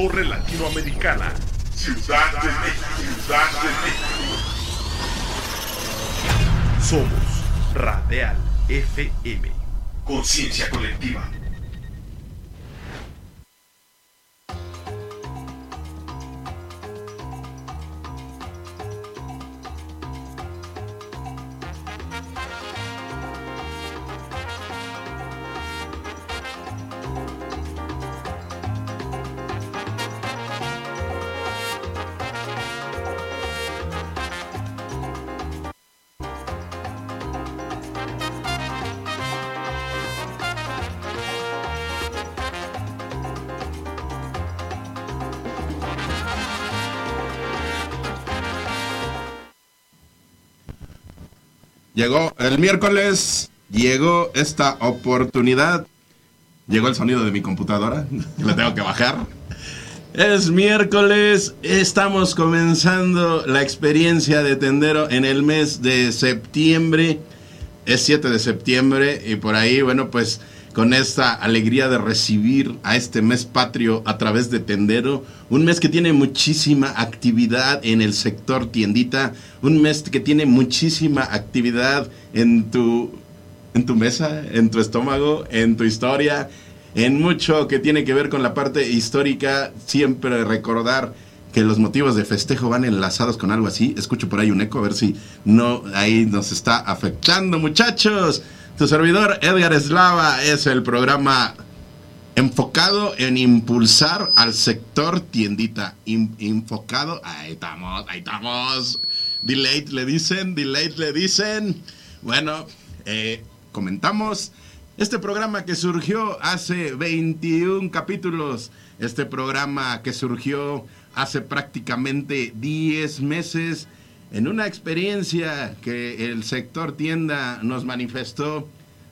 torre latinoamericana. Ciudad de México. Ciudad de México. Somos Radial FM. Conciencia colectiva. Llegó el miércoles, llegó esta oportunidad. Llegó el sonido de mi computadora, le tengo que bajar. Es miércoles, estamos comenzando la experiencia de tendero en el mes de septiembre. Es 7 de septiembre y por ahí, bueno, pues con esta alegría de recibir a este mes patrio a través de Tendero, un mes que tiene muchísima actividad en el sector tiendita, un mes que tiene muchísima actividad en tu, en tu mesa, en tu estómago, en tu historia, en mucho que tiene que ver con la parte histórica, siempre recordar que los motivos de festejo van enlazados con algo así. Escucho por ahí un eco, a ver si no ahí nos está afectando, muchachos. Tu servidor Edgar Eslava es el programa enfocado en impulsar al sector tiendita. enfocado, ahí estamos, ahí estamos. Delay le dicen, delay le dicen. Bueno, eh, comentamos este programa que surgió hace 21 capítulos. Este programa que surgió hace prácticamente 10 meses en una experiencia que el sector tienda nos manifestó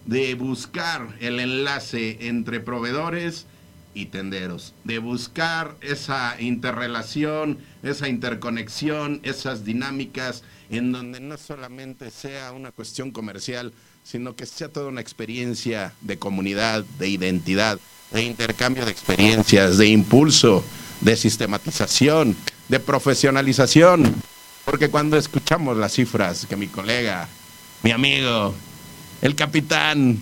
de buscar el enlace entre proveedores y tenderos, de buscar esa interrelación, esa interconexión, esas dinámicas en donde no solamente sea una cuestión comercial, sino que sea toda una experiencia de comunidad, de identidad, de intercambio de experiencias, de impulso, de sistematización, de profesionalización porque cuando escuchamos las cifras que mi colega, mi amigo, el capitán,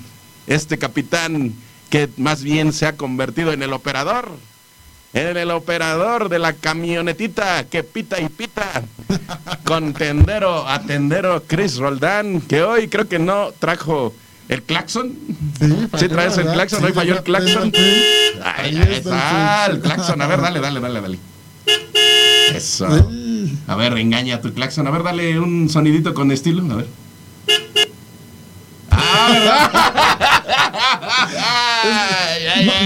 este capitán que más bien se ha convertido en el operador, en el operador de la camionetita que pita y pita, con tendero a tendero Chris Roldán, que hoy creo que no trajo el claxon. Sí, traes el claxon, hoy falló el claxon. Ahí, está el claxon, a ver, dale, dale, dale, dale. Eso. A ver, engaña tu claxon. A ver, dale un sonidito con estilo. A ver.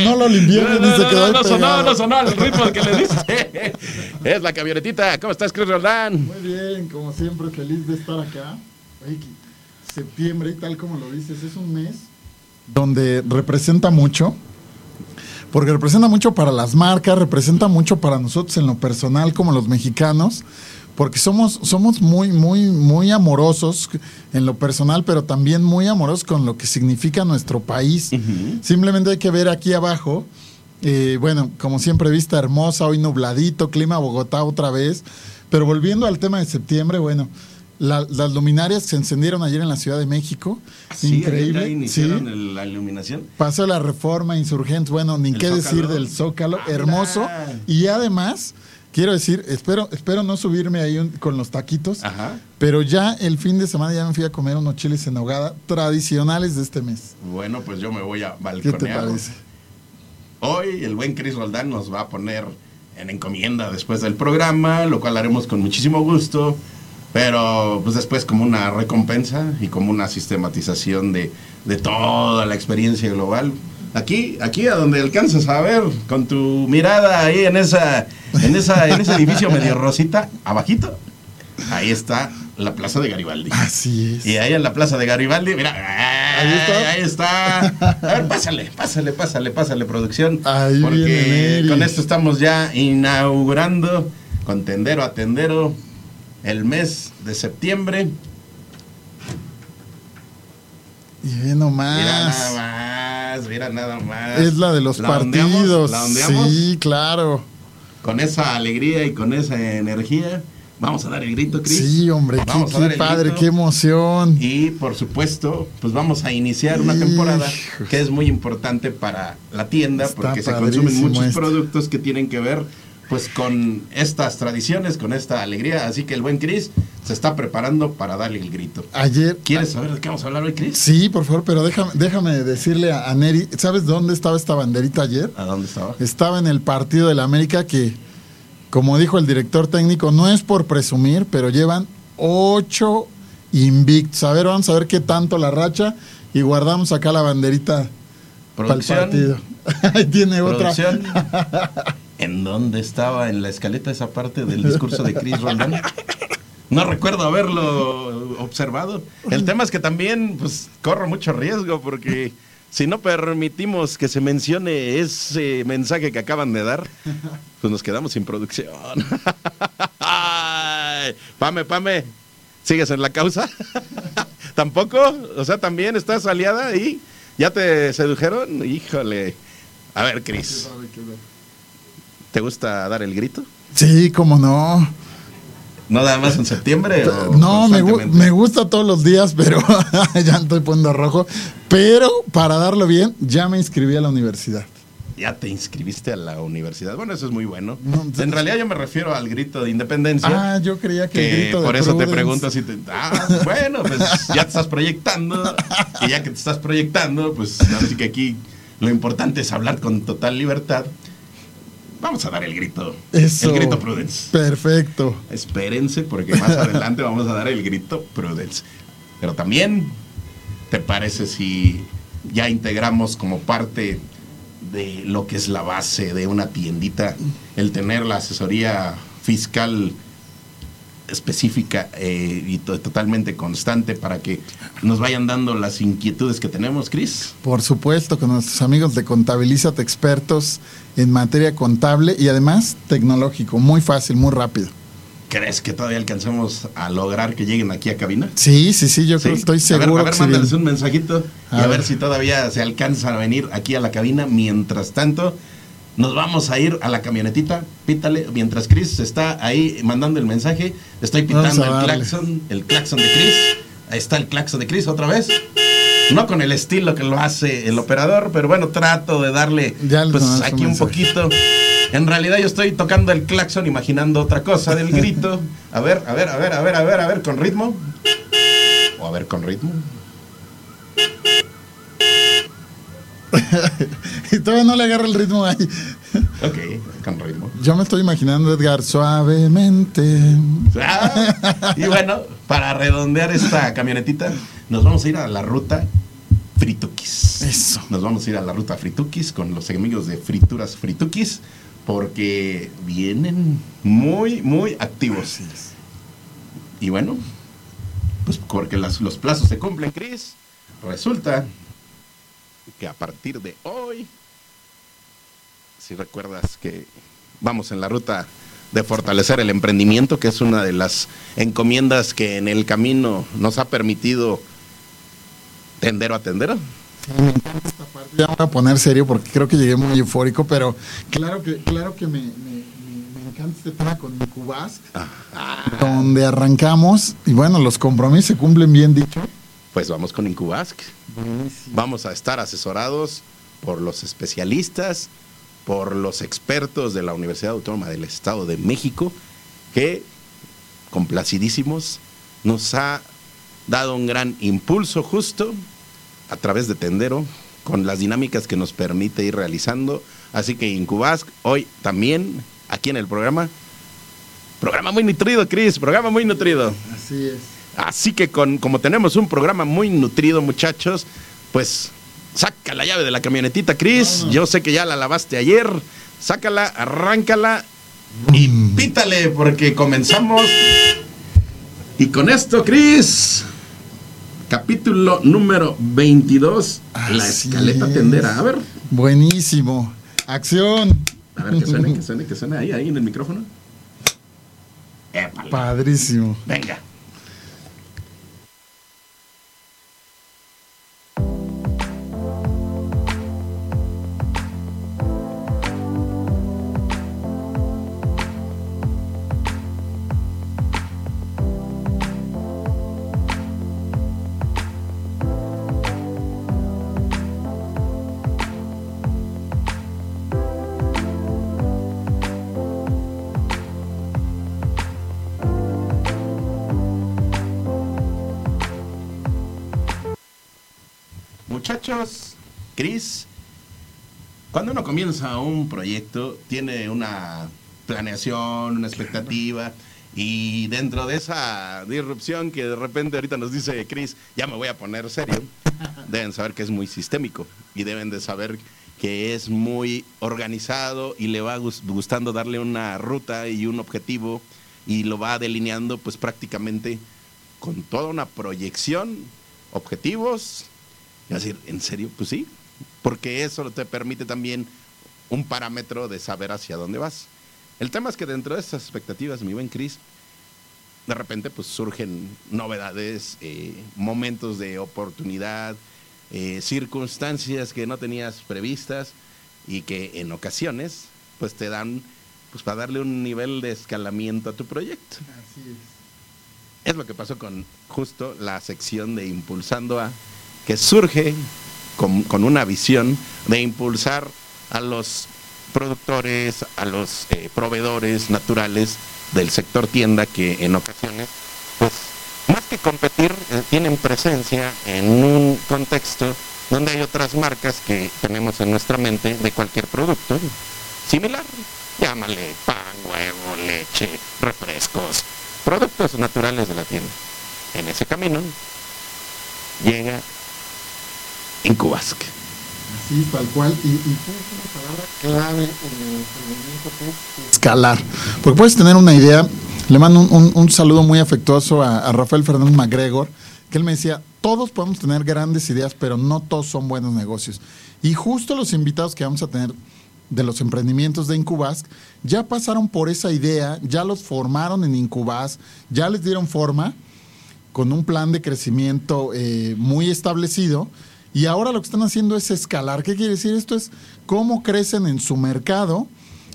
no, lo limpió, no, no, se quedó no, sonó, no sonó el ritmo que le diste. es la camionetita. ¿Cómo estás, Chris Roldán? Muy bien, como siempre, feliz de estar acá. septiembre, tal como lo dices, es un mes donde representa mucho porque representa mucho para las marcas, representa mucho para nosotros en lo personal como los mexicanos, porque somos, somos muy, muy, muy amorosos en lo personal, pero también muy amorosos con lo que significa nuestro país. Simplemente hay que ver aquí abajo, eh, bueno, como siempre, vista hermosa, hoy nubladito, clima Bogotá otra vez, pero volviendo al tema de septiembre, bueno, las luminarias se encendieron ayer en la Ciudad de México. Increíble. iniciaron la iluminación. Pasó la reforma, insurgentes, bueno, ni qué decir del Zócalo, ah, hermoso. Y además, quiero decir, espero, espero no subirme ahí con los taquitos, pero ya el fin de semana ya me fui a comer unos chiles en hogada tradicionales de este mes. Bueno, pues yo me voy a balconear. ¿Qué te parece? Hoy el buen Chris Roldán nos va a poner en encomienda después del programa, lo cual haremos con muchísimo gusto. Pero pues después como una recompensa y como una sistematización de, toda la experiencia global. Aquí, aquí a donde alcanzas a ver con tu mirada ahí en esa, en esa, en ese edificio medio rosita, abajito, ahí está la plaza de Garibaldi. Así es. Y ahí en la plaza de Garibaldi, mira, ahí está. Ahí está. A ver, pásale, pásale, pásale, pásale, producción. Ahí porque con esto estamos ya inaugurando con tendero a tendero el mes de septiembre. Y ve nomás. Mira nada más, mira nada más. Es la de los partidos. Sí, claro. con esa alegría y con esa energía, vamos a dar el grito, Cris. Sí, hombre, qué, Vamos a dar qué el padre, grito. qué emoción. Y por supuesto, pues vamos a iniciar una temporada que es muy importante para la tienda Está porque se consumen muchos productos que tienen que ver pues con estas tradiciones, con esta alegría. Así que el buen Cris se está preparando para darle el grito. Ayer. ¿Quieres saber de qué vamos a hablar hoy, Cris? Sí, por favor, pero déjame, déjame decirle a, a Neri, ¿sabes dónde estaba esta banderita ayer? ¿A dónde estaba? Estaba en el partido de la América que, como dijo el director técnico, no es por presumir, pero llevan ocho invictos. A ver, vamos a ver qué tanto la racha y guardamos acá la banderita para el partido. Ahí tiene otra. ¿En dónde estaba en la escaleta esa parte del discurso de Cris Roldán? No recuerdo haberlo observado. El tema es que también pues corro mucho riesgo porque si no permitimos que se mencione ese mensaje que acaban de dar, pues nos quedamos sin producción. Pame, Pame, ¿sigues en la causa? ¿Tampoco? O sea, también estás aliada y ya te sedujeron. Híjole. A ver, Cris, ¿te gusta dar el grito? Sí, cómo no. ¿No nada más en septiembre? o No, me, gu- me gusta todos los días, pero ya estoy poniendo rojo. Pero para darlo bien, ya me inscribí a la universidad. Ya te inscribiste a la universidad. Bueno, eso es muy bueno. No, entonces- en realidad yo me refiero al grito de independencia. Ah, yo creía que, el grito de por eso te pregunto si te... Ah, bueno, pues ya te estás proyectando. Y ya que te estás proyectando, pues así que aquí lo importante es hablar con total libertad. Vamos a dar el grito. Eso. El grito Prudence. Perfecto. Espérense porque más adelante vamos a dar el grito Prudence. Pero también, ¿te parece si ya integramos como parte de lo que es la base de una tiendita el tener la asesoría fiscal específica eh, y to- totalmente constante para que nos vayan dando las inquietudes que tenemos, Cris? Por supuesto, con nuestros amigos de Contabilízate, expertos en materia contable y además tecnológico. Muy fácil, muy rápido. ¿Crees que todavía alcancemos a lograr que lleguen aquí a cabina? Sí, sí, sí, yo creo, Sí. estoy A ver, seguro A ver, que sí mándales un mensajito y A a, ver. ver. si todavía se alcanzan a venir aquí a la cabina. Mientras tanto, nos vamos a ir a la camionetita. Pítale. Mientras Chris está ahí mandando el mensaje, estoy pitando a el darle. claxon, el claxon de Chris. Ahí está el claxon de Chris otra vez. No con el estilo que lo hace el operador, pero bueno, trato de darle pues aquí un poquito. En realidad yo estoy tocando el claxon imaginando otra cosa del grito. A ver, a ver, a ver, a ver, a ver, a ver, con ritmo. O a ver, con ritmo. y todavía no le agarra el ritmo ahí. Ok, con ritmo. Yo me estoy imaginando, Edgar, suavemente. Ah, y bueno, para redondear esta camionetita, nos vamos a ir a la ruta Fritukis. Eso. Nos vamos a ir a la ruta Fritukis con los amigos de Frituras Fritukis, porque vienen muy, muy activos. Y bueno, pues porque las- los plazos se cumplen, Chris. Resulta que a partir de hoy, si recuerdas que vamos en la ruta de fortalecer el emprendimiento, que es una de las encomiendas que en el camino nos ha permitido tendero a tendero. Ya me voy a poner serio porque creo que llegué muy eufórico, pero claro que, claro que me, me- encanta este tema con Incubas, donde arrancamos y bueno, los compromisos se cumplen bien dicho. Pues vamos con Incubask. Vamos a estar asesorados por los especialistas, por los expertos de la Universidad Autónoma del Estado de México, que, complacidísimos, nos ha dado un gran impulso justo a través de Tendero, con las dinámicas que nos permite ir realizando. Así que Incubask, hoy también, aquí en el programa, programa muy nutrido, Cris, programa muy nutrido. Así es. Así que con, como tenemos un programa muy nutrido, muchachos, pues saca la llave de la camionetita, Chris. Yo sé que ya la lavaste ayer. Sácala, arráncala y pítale porque comenzamos. Y con esto, Chris, capítulo número 22, la escaleta es. tendera. A ver, Buenísimo. Acción. a ver, que suene, que suene, que suene ahí, ahí en el micrófono. Épale. Padrísimo. Venga. Comienza un proyecto, tiene una planeación, una expectativa. Y dentro de esa disrupción que de repente ahorita nos dice Chris, ya me voy a poner serio, deben saber que es muy sistémico y deben de saber que es muy organizado y le va gustando darle una ruta y un objetivo y lo va delineando pues prácticamente con toda una proyección, objetivos. Y decir, ¿en serio? Pues sí, porque eso te permite también un parámetro de saber hacia dónde vas. El tema es que dentro de estas expectativas, mi buen Cris, de repente pues surgen novedades, eh, momentos de oportunidad, eh, circunstancias que no tenías previstas y que en ocasiones pues te dan pues para darle un nivel de escalamiento a tu proyecto. Así es. Es lo que pasó con justo la sección de Impulsando a, que surge con, con una visión de impulsar a los productores, a los eh, proveedores naturales del sector tienda que en ocasiones, pues más que competir, eh, tienen presencia en un contexto donde hay otras marcas que tenemos en nuestra mente de cualquier producto similar. Llámale pan, huevo, leche, refrescos, productos naturales de la tienda. En ese camino llega Incubasque Sí, tal cual. Y, y una palabra clave en escalar. Porque puedes tener una idea. Le mando un, saludo muy afectuoso a, Rafael Fernández McGregor, que él me decía, todos podemos tener grandes ideas, pero no todos son buenos negocios. Y justo los invitados que vamos a tener de los emprendimientos de Incubas ya pasaron por esa idea, ya los formaron en Incubas, ya les dieron forma con un plan de crecimiento eh, muy establecido y ahora lo que están haciendo es escalar. ¿Qué quiere decir? Esto es cómo crecen en su mercado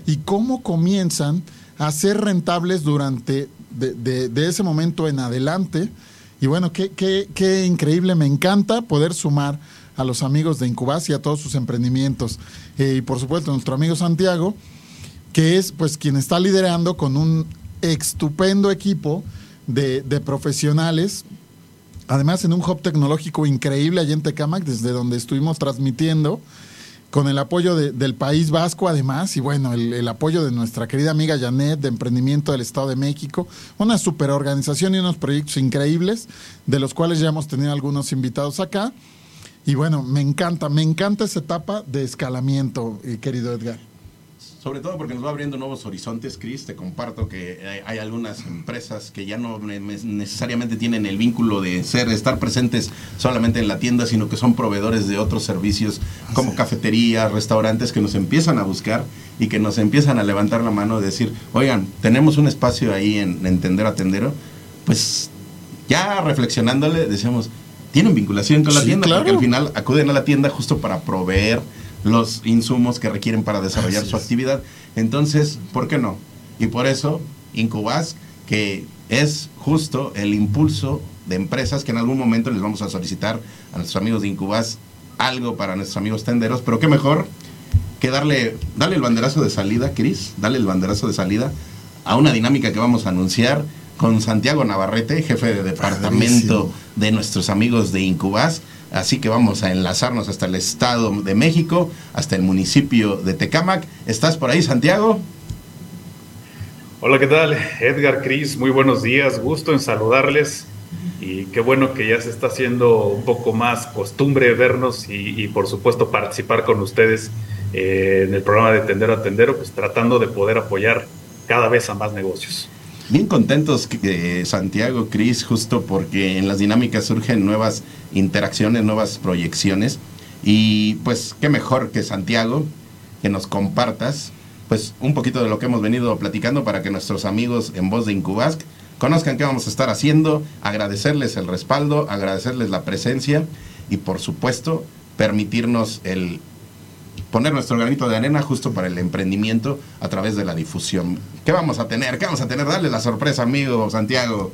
y cómo comienzan a ser rentables durante de, ese momento en adelante. Y bueno, qué, qué, qué, increíble, me encanta poder sumar a los amigos de Incubas y a todos sus emprendimientos. Eh, y por supuesto, nuestro amigo Santiago, que es pues quien está liderando con un estupendo equipo de, de profesionales Además, en un hub tecnológico increíble allá en Tecamac, desde donde estuvimos transmitiendo, con el apoyo del País Vasco, además, y bueno, el, apoyo de nuestra querida amiga Janet de Emprendimiento del Estado de México, una super organización y unos proyectos increíbles, de los cuales ya hemos tenido algunos invitados acá. Y bueno, me encanta, me encanta esa etapa de escalamiento, eh, querido Edgar. Sobre todo porque nos va abriendo nuevos horizontes, Chris. Te comparto que hay, algunas empresas que ya no necesariamente tienen el vínculo de ser, estar presentes solamente en la tienda, sino que son proveedores de otros servicios como cafeterías, restaurantes que nos empiezan a buscar y que nos empiezan a levantar la mano y decir, oigan, tenemos un espacio ahí en Entender a Tendero. Pues ya reflexionándole, decíamos, tienen vinculación con la tienda, porque al final acuden a la tienda justo para proveer los insumos que requieren para desarrollar su actividad. Entonces, ¿por qué no? Y por eso, Incubas, que es justo el impulso de empresas que en algún momento les vamos a solicitar a nuestros amigos de Incubas algo para nuestros amigos tenderos, pero qué mejor que darle, darle el banderazo de salida, Cris, darle el banderazo de salida a una dinámica que vamos a anunciar con Santiago Navarrete, jefe de departamento de nuestros amigos de Incubas Así que vamos a enlazarnos hasta el Estado de México, hasta el municipio de Tecámac. ¿Estás por ahí, Santiago? Hola, ¿qué tal? Edgar, Cris, muy buenos días. Gusto en saludarles. Y qué bueno que ya se está haciendo un poco más costumbre vernos y, por supuesto participar con ustedes eh, en el programa de Tendero a Tendero, pues tratando de poder apoyar cada vez a más negocios. Bien contentos, que, Santiago, Cris, justo porque en las dinámicas surgen nuevas interacciones, nuevas proyecciones. Y pues qué mejor que Santiago, que nos compartas pues un poquito de lo que hemos venido platicando para que nuestros amigos en voz de Incubask conozcan qué vamos a estar haciendo, agradecerles el respaldo, agradecerles la presencia y por supuesto permitirnos el poner nuestro granito de arena justo para el emprendimiento a través de la difusión. ¿Qué vamos a tener? ¿Qué vamos a tener? Dale la sorpresa, amigo Santiago.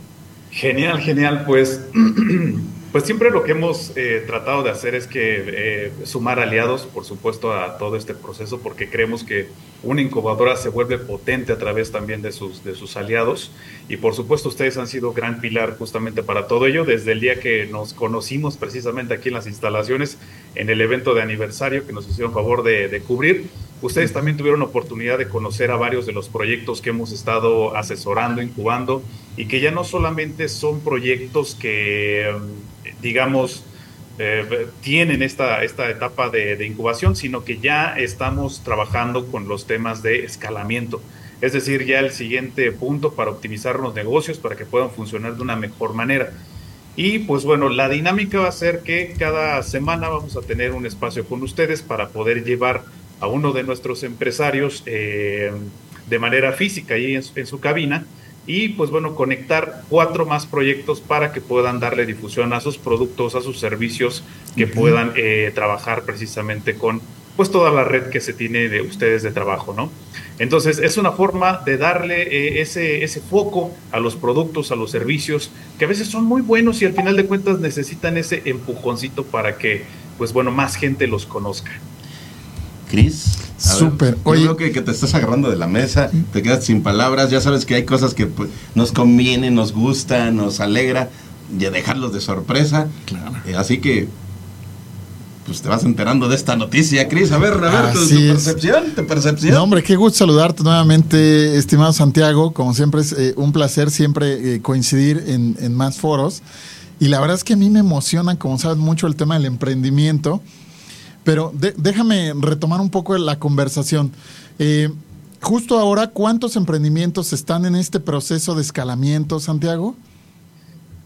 Genial, genial. Pues Pues siempre lo que hemos eh, tratado de hacer es que eh, sumar aliados, por supuesto, a todo este proceso, porque creemos que una incubadora se vuelve potente a través también de sus, de sus aliados. Y por supuesto, ustedes han sido gran pilar justamente para todo ello, desde el día que nos conocimos precisamente aquí en las instalaciones, en el evento de aniversario que nos hicieron favor de, cubrir. Ustedes también tuvieron oportunidad de conocer a varios de los proyectos que hemos estado asesorando, incubando, y que ya no solamente son proyectos que digamos, eh, tienen esta, esta etapa de, incubación, sino que ya estamos trabajando con los temas de escalamiento. Es decir, ya el siguiente punto para optimizar los negocios, para que puedan funcionar de una mejor manera. Y pues bueno, la dinámica va a ser que cada semana vamos a tener un espacio con ustedes para poder llevar a uno de nuestros empresarios eh, de manera física ahí en su cabina y pues bueno, conectar cuatro más proyectos para que puedan darle difusión a sus productos, a sus servicios, que puedan eh, trabajar precisamente con pues toda la red que se tiene de ustedes de trabajo, ¿no? Entonces es una forma de darle eh, ese, ese foco a los productos, a los servicios, que a veces son muy buenos y al final de cuentas necesitan ese empujoncito para que pues bueno, más gente los conozca. Cris. Súper. Oye, creo que, que, te estás agarrando de la mesa, te quedas sin palabras. Ya sabes que hay cosas que pues, nos conviene, nos gusta, nos alegra, y dejarlos de sorpresa. Claro. Eh, así que, pues te vas enterando de esta noticia, Cris. A ver, a ver, tu, percepción, tu percepción. No, hombre, qué gusto saludarte nuevamente, estimado Santiago. Como siempre, es eh, un placer siempre eh, coincidir en, en más foros. Y la verdad es que a mí me emociona, como sabes, mucho el tema del emprendimiento. Pero déjame retomar un poco la conversación. Eh, justo ahora, ¿cuántos emprendimientos están en este proceso de escalamiento, Santiago?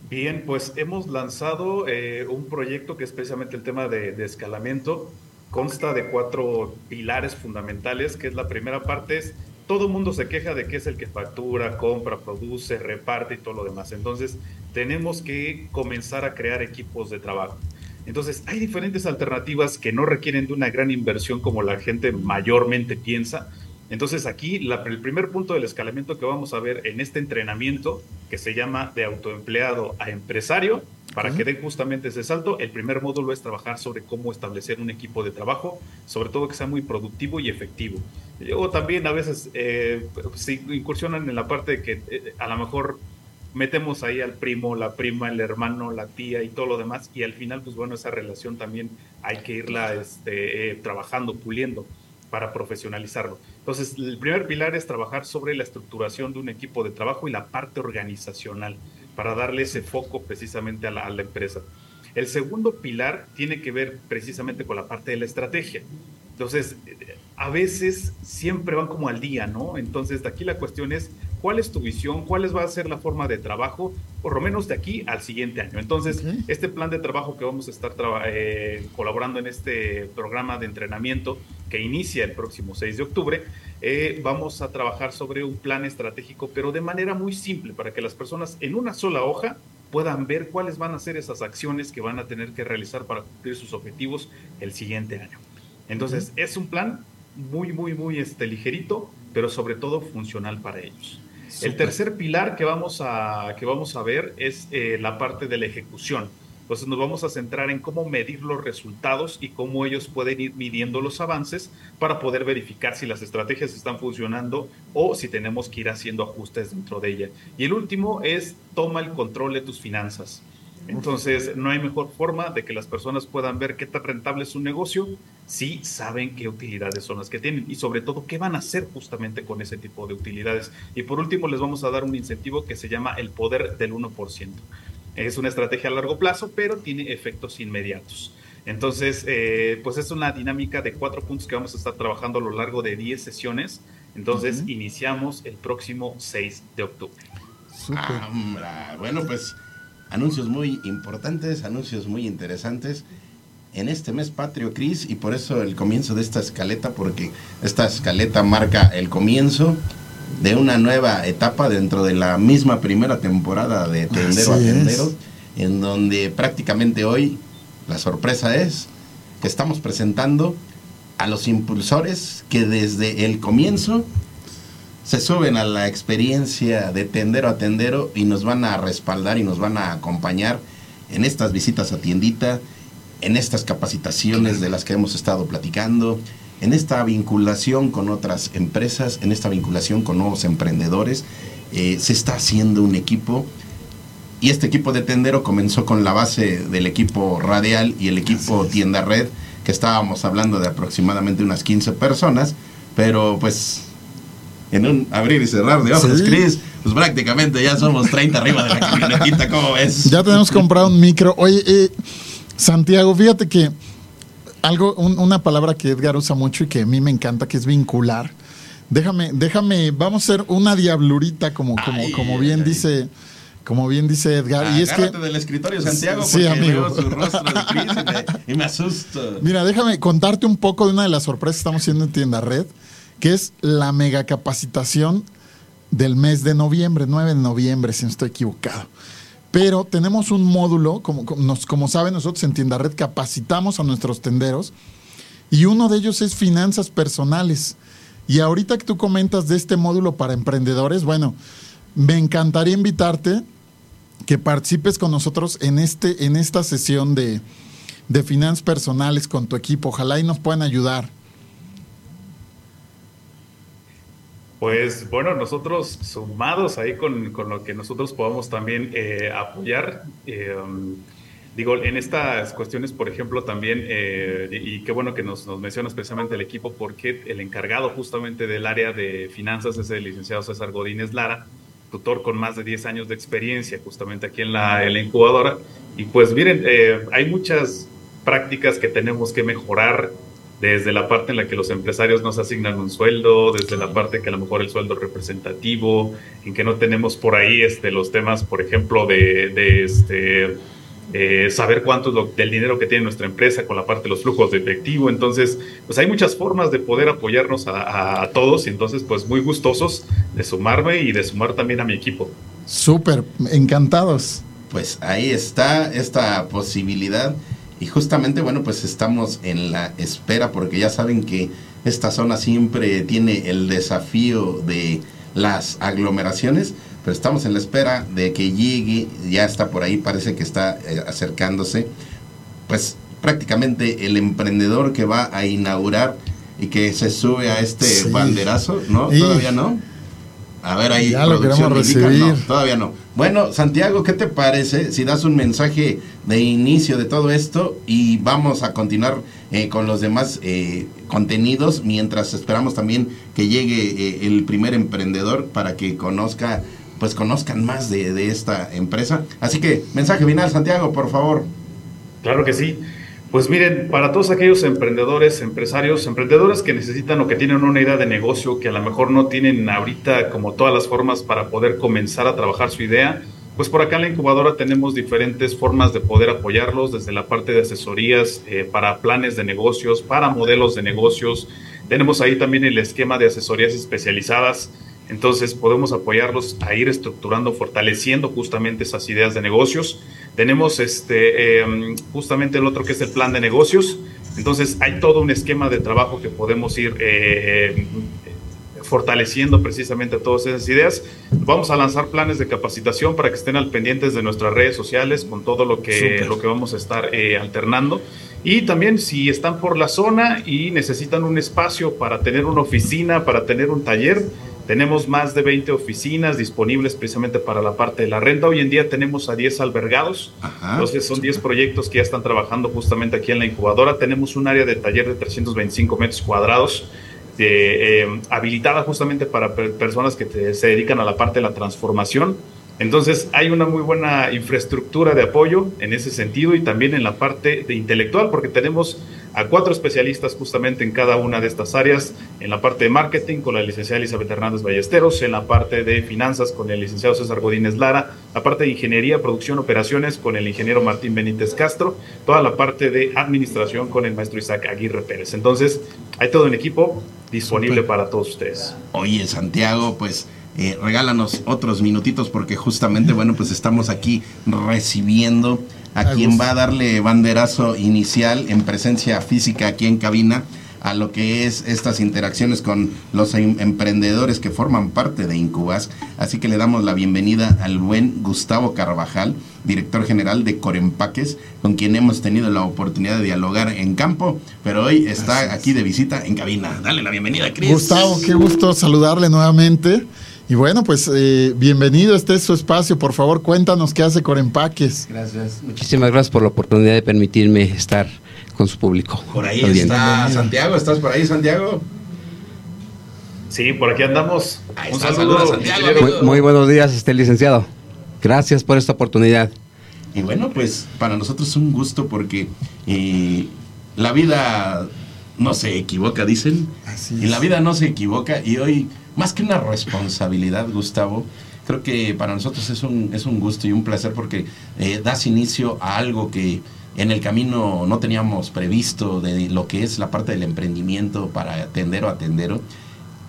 Bien, pues hemos lanzado eh, un proyecto que es precisamente el tema de, escalamiento. Consta de cuatro pilares fundamentales, que es la primera parte es todo mundo se queja de que es el que factura, compra, produce, reparte y todo lo demás. Entonces, tenemos que comenzar a crear equipos de trabajo. Entonces, hay diferentes alternativas que no requieren de una gran inversión como la gente mayormente piensa. Entonces, aquí el primer punto del escalamiento que vamos a ver en este entrenamiento, que se llama de autoempleado a empresario, para que den justamente ese salto, el primer módulo es trabajar sobre cómo establecer un equipo de trabajo, sobre todo que sea muy productivo y efectivo. Luego también a veces eh, si incursionan en la parte de que eh, a lo mejor metemos ahí al primo, la prima, el hermano, la tía y todo lo demás, y al final, pues bueno, esa relación también hay que irla este, eh, trabajando, puliendo para profesionalizarlo. Entonces, el primer pilar es trabajar sobre la estructuración de un equipo de trabajo y la parte organizacional, para darle ese foco precisamente a la, a la empresa. El segundo pilar tiene que ver precisamente con la parte de la estrategia. Entonces, a veces siempre van como al día, ¿no? Entonces, de aquí la cuestión es cuál es tu visión, cuál va a ser la forma de trabajo, por lo menos de aquí al siguiente año. Entonces, este plan de trabajo que vamos a estar eh, colaborando en este programa de entrenamiento que inicia el próximo 6 de octubre, eh, vamos a trabajar sobre un plan estratégico, pero de manera muy simple, para que las personas en una sola hoja puedan ver cuáles van a ser esas acciones que van a tener que realizar para cumplir sus objetivos el siguiente año. Entonces, es un plan muy, muy, muy este, ligerito, pero sobre todo funcional para ellos. El tercer pilar que vamos a, que vamos a ver es eh, la parte de la ejecución. Entonces nos vamos a centrar en cómo medir los resultados y cómo ellos pueden ir midiendo los avances para poder verificar si las estrategias están funcionando o si tenemos que ir haciendo ajustes dentro de ella. Y el último es toma el control de tus finanzas. Entonces, no hay mejor forma de que las personas puedan ver qué tan rentable es su negocio si saben qué utilidades son las que tienen y sobre todo qué van a hacer justamente con ese tipo de utilidades. Y por último, les vamos a dar un incentivo que se llama el poder del 1%. Es una estrategia a largo plazo, pero tiene efectos inmediatos. Entonces, eh, pues es una dinámica de cuatro puntos que vamos a estar trabajando a lo largo de 10 sesiones. Entonces, iniciamos el próximo 6 de octubre. Ah, bueno, pues anuncios muy importantes, anuncios muy interesantes en este mes patrio, Cris, y por eso el comienzo de esta escaleta, porque esta escaleta marca el comienzo de una nueva etapa dentro de la misma primera temporada de Tendero a Tendero, en donde prácticamente hoy la sorpresa es que estamos presentando a los impulsores que desde el comienzo se suben a la experiencia de tendero a tendero y nos van a respaldar y nos van a acompañar en estas visitas a tiendita, en estas capacitaciones de las que hemos estado platicando, en esta vinculación con otras empresas, en esta vinculación con nuevos emprendedores. Eh, se está haciendo un equipo y este equipo de tendero comenzó con la base del equipo radial y el equipo tienda red, que estábamos hablando de aproximadamente unas 15 personas, pero pues en un abrir y cerrar de ojos, Sí. Chris, pues prácticamente ya somos 30 arriba de la camionetita, ¿cómo ves? Ya tenemos comprado un micro. Oye, eh, Santiago, fíjate que algo, un- una palabra que Edgar usa mucho y que a mí me encanta, que es vincular. Déjame, déjame, vamos a hacer una diablurita, como, como, Ay, como bien ay. dice, como bien dice Edgar. y es que, del escritorio, Santiago, Sí, porque amigo. veo su rostro de Chris y me, y me asusto. mira, déjame contarte un poco de una de las sorpresas que estamos haciendo en Tienda Red, que es la mega capacitación del mes de noviembre, 9 de noviembre, si no estoy equivocado. Pero tenemos un módulo, como, como nos- como saben nosotros en Tienda Red capacitamos a nuestros tenderos y uno de ellos es finanzas personales. Y ahorita que tú comentas de este módulo para emprendedores, bueno, me encantaría invitarte que participes con nosotros en, este, en esta sesión de, de finanzas personales con tu equipo. Ojalá y nos puedan ayudar. Pues bueno, nosotros sumados ahí con, con lo que nosotros podamos también eh, apoyar, um, digo, en estas cuestiones, por ejemplo, también, eh, y, y qué bueno que nos, nos mencionas precisamente el equipo, porque el encargado justamente del área de finanzas es el licenciado César Godínez Lara, tutor con más de 10 años de experiencia justamente aquí en la, en la incubadora. Y pues miren, eh, hay muchas prácticas que tenemos que mejorar desde la parte en la que los empresarios nos asignan un sueldo, desde la parte que a lo mejor el sueldo es representativo, en que no tenemos por ahí este, los temas, por ejemplo, de, de este, eh, saber cuánto es lo, del dinero que tiene nuestra empresa con la parte de los flujos de efectivo. Entonces, pues hay muchas formas de poder apoyarnos a, a- a todos y entonces, pues muy gustosos de sumarme y de sumar también a mi equipo. Súper, encantados. Pues ahí está esta posibilidad. Y justamente, bueno, pues estamos en la espera porque ya saben que esta zona siempre tiene el desafío de las aglomeraciones, pero estamos en la espera de que llegue, ya está por ahí, parece que está eh, acercándose, pues prácticamente el emprendedor que va a inaugurar y que se sube a este Sí. banderazo, ¿no? Todavía no. A ver, ahí Ya lo producción queremos recibir. no, todavía no. Bueno, Santiago, ¿qué te parece si das un mensaje de inicio de todo esto y vamos a continuar eh, con los demás eh, contenidos mientras esperamos también que llegue eh, el primer emprendedor para que conozca, pues conozcan más de, de esta empresa. Así que, mensaje final, Santiago, por favor. Claro que sí. Pues miren, para todos aquellos emprendedores, empresarios, emprendedores que necesitan o que tienen una idea de negocio, que a lo mejor no tienen ahorita como todas las formas para poder comenzar a trabajar su idea, pues por acá en la incubadora tenemos diferentes formas de poder apoyarlos, desde la parte de asesorías eh, para planes de negocios, para modelos de negocios. Tenemos ahí también el esquema de asesorías especializadas. Entonces podemos apoyarlos a ir estructurando, fortaleciendo justamente esas ideas de negocios. Tenemos este, eh, justamente el otro que es el plan de negocios. Entonces hay todo un esquema de trabajo que podemos ir eh, fortaleciendo precisamente todas esas ideas. Vamos a lanzar planes de capacitación para que estén al pendientes de nuestras redes sociales con todo lo que, lo que vamos a estar eh, alternando. Y también si están por la zona y necesitan un espacio para tener una oficina, para tener un taller, tenemos más de 20 oficinas disponibles precisamente para la parte de la renta. Hoy en día tenemos a 10 albergados. Ajá. Entonces son 10 proyectos que ya están trabajando justamente aquí en la incubadora. Tenemos un área de taller de 325 metros cuadrados de, eh, habilitada justamente para per- personas que te- se dedican a la parte de la transformación. Entonces hay una muy buena infraestructura de apoyo en ese sentido y también en la parte de intelectual porque tenemos a cuatro especialistas justamente en cada una de estas áreas, en la parte de marketing con la licenciada Elizabeth Hernández Ballesteros, en la parte de finanzas con el licenciado César Godínez Lara, la parte de ingeniería, producción, operaciones con el ingeniero Martín Benítez Castro, toda la parte de administración con el maestro Isaac Aguirre Pérez. Entonces hay todo un equipo disponible para todos ustedes. Oye, Santiago, pues eh, regálanos otros minutitos porque justamente, bueno, pues estamos aquí recibiendo a quien va a darle banderazo inicial en presencia física aquí en cabina a lo que es estas interacciones con los em- emprendedores que forman parte de Incubas. Así que le damos la bienvenida al buen Gustavo Carvajal, director general de Corempaques, con quien hemos tenido la oportunidad de dialogar en campo, pero hoy está aquí de visita en cabina. Dale la bienvenida, Cris. Gustavo, qué gusto saludarle nuevamente. Y bueno, pues eh, bienvenido, este es su espacio. Por favor, cuéntanos qué hace Corempaques. Gracias. Muchísimas gracias por la oportunidad de permitirme estar con su público. Por ahí está Santiago, ¿estás por ahí, Santiago? Sí, por aquí andamos. Ahí Un está, saludo, saluda, Santiago. Muy, muy buenos días, este licenciado. Gracias por esta oportunidad. Y bueno, pues para nosotros es un gusto porque eh, la vida no se equivoca, dicen. Así Y la vida no se equivoca. Y hoy, más que una responsabilidad, Gustavo, creo que para nosotros es un, es un gusto y un placer porque eh, das inicio a algo que en el camino no teníamos previsto de lo que es la parte del emprendimiento para atender o atendero.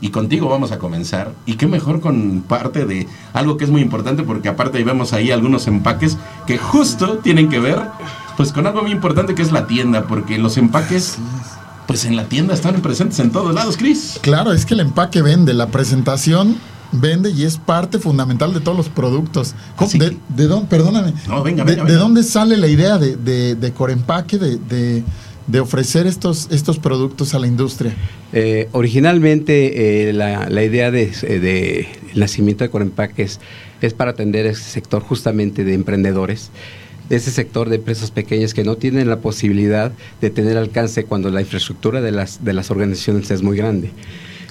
Y contigo vamos a comenzar. Y qué mejor con parte de algo que es muy importante porque aparte vemos ahí algunos empaques que justo tienen que ver pues con algo muy importante que es la tienda, porque los empaques pues en la tienda están presentes en todos lados, Cris. Claro, es que el empaque vende, la presentación vende y es parte fundamental de todos los productos. ¿Cómo- Así de, que- de dónde, perdóname. No, venga, de, venga, de venga. dónde sale la idea de, de, de Corempaque, de, de, de ofrecer estos, estos productos a la industria? Eh, originalmente eh, la, la idea de, eh, de el nacimiento de Corempaques es para atender ese sector justamente de emprendedores, de ese sector de empresas pequeñas que no tienen la posibilidad de tener alcance cuando la infraestructura de las, de las organizaciones es muy grande.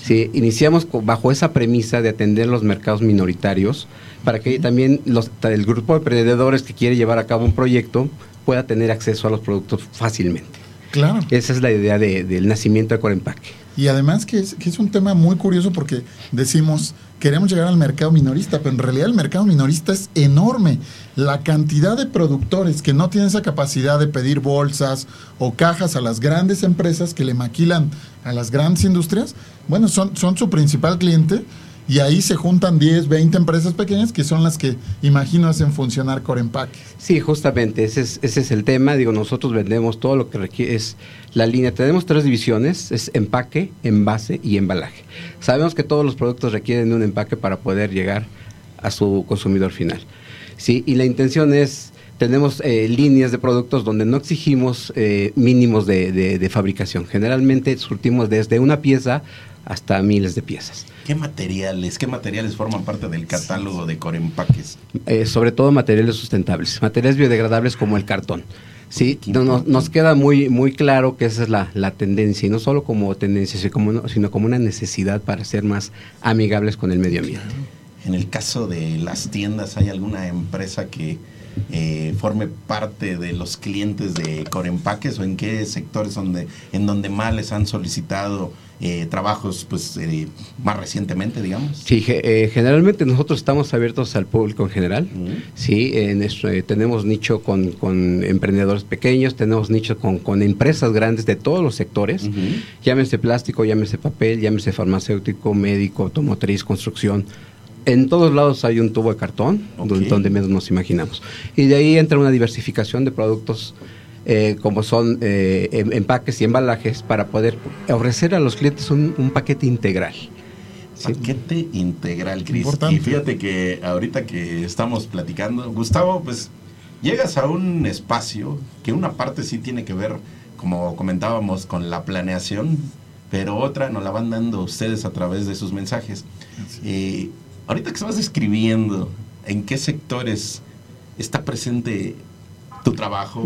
Sí, iniciamos bajo esa premisa de atender los mercados minoritarios para que también los, el grupo de emprendedores que quiere llevar a cabo un proyecto pueda tener acceso a los productos fácilmente. Claro. Esa es la idea de- del nacimiento de Corempaque. Y además que es, que es un tema muy curioso porque decimos, queremos llegar al mercado minorista, pero en realidad el mercado minorista es enorme. La cantidad de productores que no tienen esa capacidad de pedir bolsas o cajas a las grandes empresas que le maquilan a las grandes industrias, bueno, son, son su principal cliente y ahí se juntan 10, 20 empresas pequeñas que son las que, imagino, hacen funcionar Corempaque. Sí, justamente, ese es, ese es el tema. Digo, nosotros vendemos todo lo que requiere, es la línea. Tenemos tres divisiones, es empaque, envase y embalaje. Sabemos que todos los productos requieren de un empaque para poder llegar a su consumidor final. Sí, y la intención es, tenemos eh, líneas de productos donde no exigimos eh, mínimos de, de- de fabricación. Generalmente surtimos desde una pieza hasta miles de piezas. ¿Qué materiales, qué materiales forman parte del catálogo de Corempaques? Eh, sobre todo materiales sustentables, materiales biodegradables como el cartón. Sí, nos queda muy, muy claro que esa es la, la tendencia, y no solo como tendencia, sino como, sino como una necesidad para ser más amigables con el medio ambiente. En el caso de las tiendas, ¿hay alguna empresa que eh, forme parte de los clientes de Corempaques o en qué sectores donde, en donde más les han solicitado eh, trabajos pues eh, más recientemente, digamos? Sí, eh, generalmente nosotros estamos abiertos al público en general. Sí, en tenemos nicho con, con emprendedores pequeños, tenemos nicho con, con empresas grandes de todos los sectores. Llámese plástico, llámese papel, llámese farmacéutico, médico, automotriz, construcción. En todos lados hay un tubo de cartón, donde menos nos imaginamos. Y de ahí entra una diversificación de productos eh, como son eh, em- empaques y embalajes para poder ofrecer a los clientes un, un paquete integral. Sí. Paquete integral, Cris. Importante. Y fíjate que ahorita que estamos platicando, Gustavo, pues llegas a un espacio que una parte sí tiene que ver, como comentábamos, con la planeación, pero otra nos la van dando ustedes a través de sus mensajes. Eh, ahorita que estabas describiendo en qué sectores está presente tu trabajo.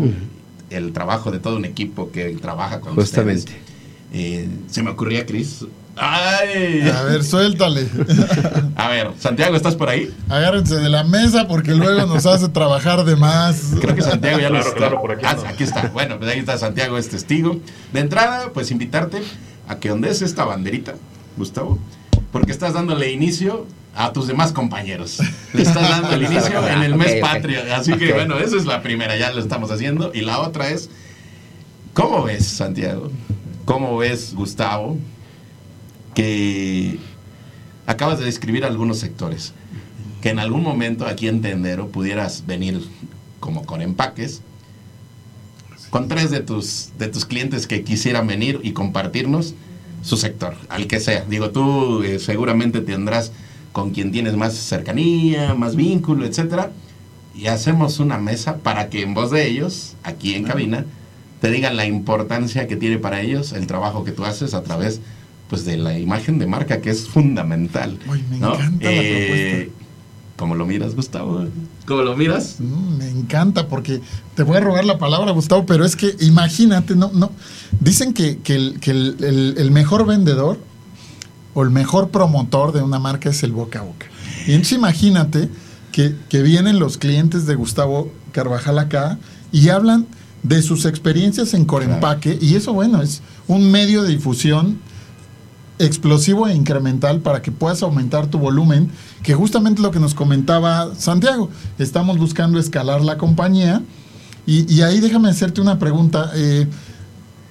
El trabajo de todo un equipo que trabaja con Justamente. ustedes. Eh, se me ocurría, Cris. ¡Ay! A ver, suéltale. A ver, Santiago, ¿estás por ahí? Agárrense de la mesa porque luego nos hace trabajar de más. Creo que Santiago ya lo Claro, está. claro, por aquí Ah, aquí está. Bueno, pues ahí está Santiago, es testigo. De entrada, pues invitarte a que ondees esta banderita, Gustavo, porque estás dándole inicio a tus demás compañeros. Le estás dando el inicio en el mes Ok, ok. patrio. Así que bueno, esa es la primera, ya lo estamos haciendo. Y la otra es, ¿cómo ves, Santiago? ¿Cómo ves, Gustavo? Que acabas de describir algunos sectores. Que en algún momento aquí en Tendero pudieras venir como con empaques con tres de tus, de tus clientes que quisieran venir y compartirnos su sector, al que sea. Digo, tú eh, seguramente tendrás con quien tienes más cercanía, más vínculo, etcétera, y hacemos una mesa para que en voz de ellos, aquí en cabina, te digan la importancia que tiene para ellos el trabajo que tú haces a través pues de la imagen de marca que es fundamental. Uy, me ¿no? encanta la Eh, propuesta. ¿Cómo lo miras, Gustavo? ¿Cómo lo miras? Mm, me encanta porque te voy a robar la palabra, Gustavo, pero es que imagínate, no, no. Dicen que, que el, que el- el- el mejor vendedor o el mejor promotor de una marca es el boca a boca. Y entonces imagínate que, que vienen los clientes de Gustavo Carvajal acá y hablan de sus experiencias en Corempaque, y eso, bueno, es un medio de difusión explosivo e incremental para que puedas aumentar tu volumen, que justamente lo que nos comentaba Santiago, estamos buscando escalar la compañía y, y ahí déjame hacerte una pregunta, eh,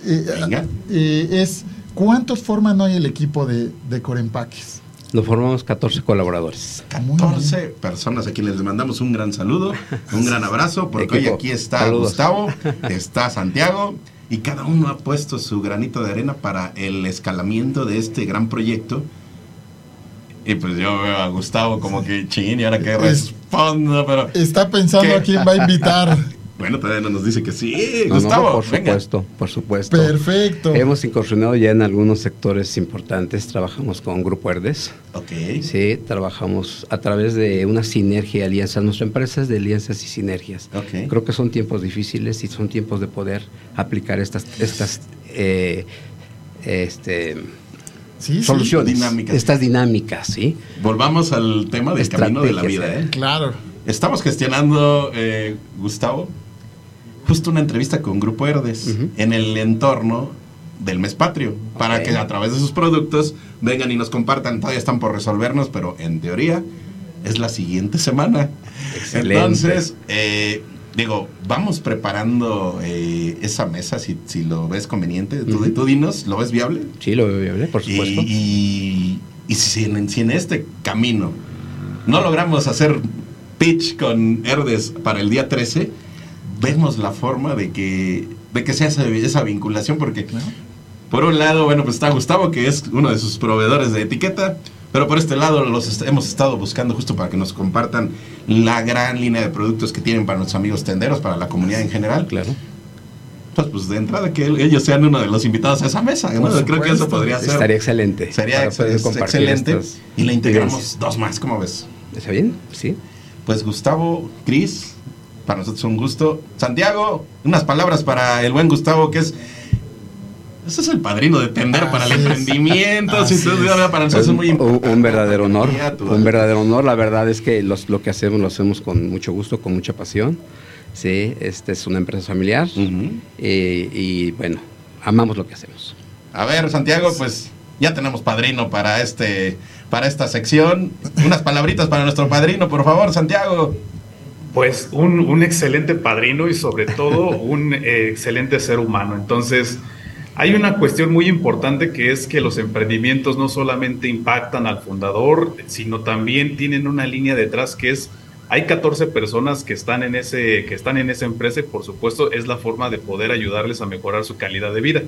eh, Venga. eh, es ¿cuántos forman hoy el equipo de, de Corempaques? Lo formamos 14 colaboradores. Muy 14 personas a quienes les mandamos un gran saludo, un gran abrazo, porque hoy aquí está saludos. Gustavo, está Santiago, y cada uno ha puesto su granito de arena para el escalamiento de este gran proyecto. Y pues yo veo a Gustavo como que ching, y ahora que Es- respondo, pero Está pensando ¿Qué? a quién va a invitar. bueno, todavía no nos dice que sí. No, no, Gustavo, por venga. supuesto, por supuesto. Perfecto. Hemos incursionado ya en algunos sectores importantes. Trabajamos con Grupo Herdes. Ok. Sí, trabajamos a través de una sinergia y alianza. Nuestra empresa es de alianzas y sinergias. Ok. Creo que son tiempos difíciles y son tiempos de poder aplicar estas, estas eh, este, Sí, sí, soluciones, dinámicas. estas dinámicas, ¿sí? Volvamos al tema del camino de la vida. ¿eh? Claro. Estamos gestionando, eh, Gustavo, justo una entrevista con Grupo Herdes en el entorno del mes patrio, para que a través de sus productos vengan y nos compartan. Todavía están por resolvernos, pero en teoría es la siguiente semana. Excelente. Entonces, eh, digo, vamos preparando eh, esa mesa si, si lo ves conveniente. Tú, Ujú. tú dinos, ¿lo ves viable? Sí, lo veo viable, por supuesto. Y, y- y si, en, si en este camino no logramos hacer pitch con Herdes para el día 13, vemos la forma de que, de que sea esa, esa vinculación, porque por un lado, bueno, pues está Gustavo, que es uno de sus proveedores de etiqueta, pero por este lado los est- hemos estado buscando justo para que nos compartan la gran línea de productos que tienen para nuestros amigos tenderos, para la comunidad en general. Claro. Pues, pues de entrada que ellos sean uno de los invitados a esa mesa. ¿no? Por Creo que eso supuesto. podría ser Estaría excelente. Sería ex- excelente. Y le integramos vivencias. dos más, ¿cómo ves? ¿Está bien? Sí. Pues Gustavo, Cris, para nosotros un gusto. Santiago, unas palabras para el buen Gustavo, que es. Ese es el padrino de tender para el emprendimiento. Es. para nosotros es muy un, importante. un verdadero honor. Un verdadero honor. La verdad es que los- lo que hacemos lo hacemos con mucho gusto, con mucha pasión. Sí, esta es una empresa familiar eh, y bueno, amamos lo que hacemos. A ver, Santiago, pues ya tenemos padrino para este para esta sección. Unas palabritas para nuestro padrino, por favor, Santiago. Pues un, un excelente padrino y sobre todo un eh, excelente ser humano. Entonces, hay una cuestión muy importante que es que los emprendimientos no solamente impactan al fundador, sino también tienen una línea detrás que es hay 14 personas que están en ese que están en esa empresa y por supuesto es la forma de poder ayudarles a mejorar su calidad de vida.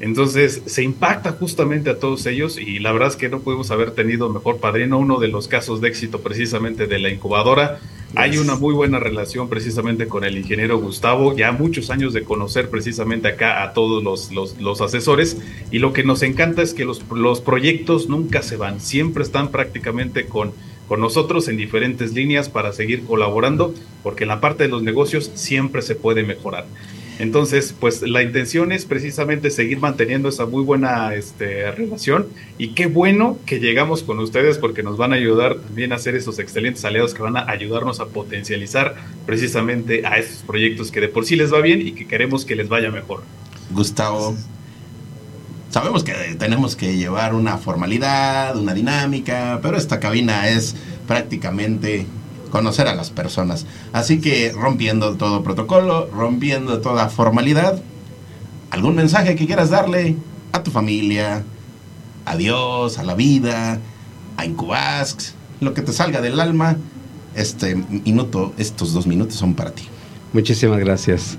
Entonces se impacta justamente a todos ellos y la verdad es que no podemos haber tenido mejor padrino. Uno de los casos de éxito precisamente de la incubadora. Hay una muy buena relación precisamente con el ingeniero Gustavo, ya muchos años de conocer precisamente acá a todos los, los, los asesores y lo que nos encanta es que los, los proyectos nunca se van, siempre están prácticamente con, con nosotros en diferentes líneas para seguir colaborando, porque en la parte de los negocios siempre se puede mejorar. Entonces, pues la intención es precisamente seguir manteniendo esa muy buena este, relación y qué bueno que llegamos con ustedes porque nos van a ayudar también a hacer esos excelentes aliados que van a ayudarnos a potencializar precisamente a estos proyectos que de por sí les va bien y que queremos que les vaya mejor. Gustavo. Sabemos que tenemos que llevar una formalidad, una dinámica, pero esta cabina es prácticamente conocer a las personas. Así que rompiendo todo protocolo, rompiendo toda formalidad, ¿algún mensaje que quieras darle a tu familia, a Dios, a la vida, a Incubasks, lo que te salga del alma? Este minuto, estos dos minutos son para ti. Muchísimas gracias.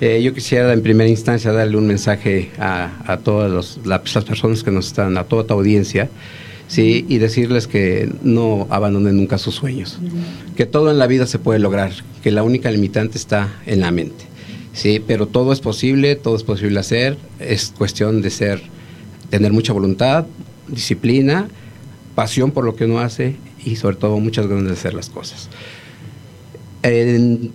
Eh, yo quisiera en primera instancia darle un mensaje a, a todas las personas que nos están, a toda tu audiencia, ¿sí? y decirles que no abandonen nunca sus sueños, que todo en la vida se puede lograr, que la única limitante está en la mente. Sí, pero todo es posible, todo es posible hacer, es cuestión de ser, tener mucha voluntad, disciplina, pasión por lo que uno hace y sobre todo muchas ganas de hacer las cosas. En-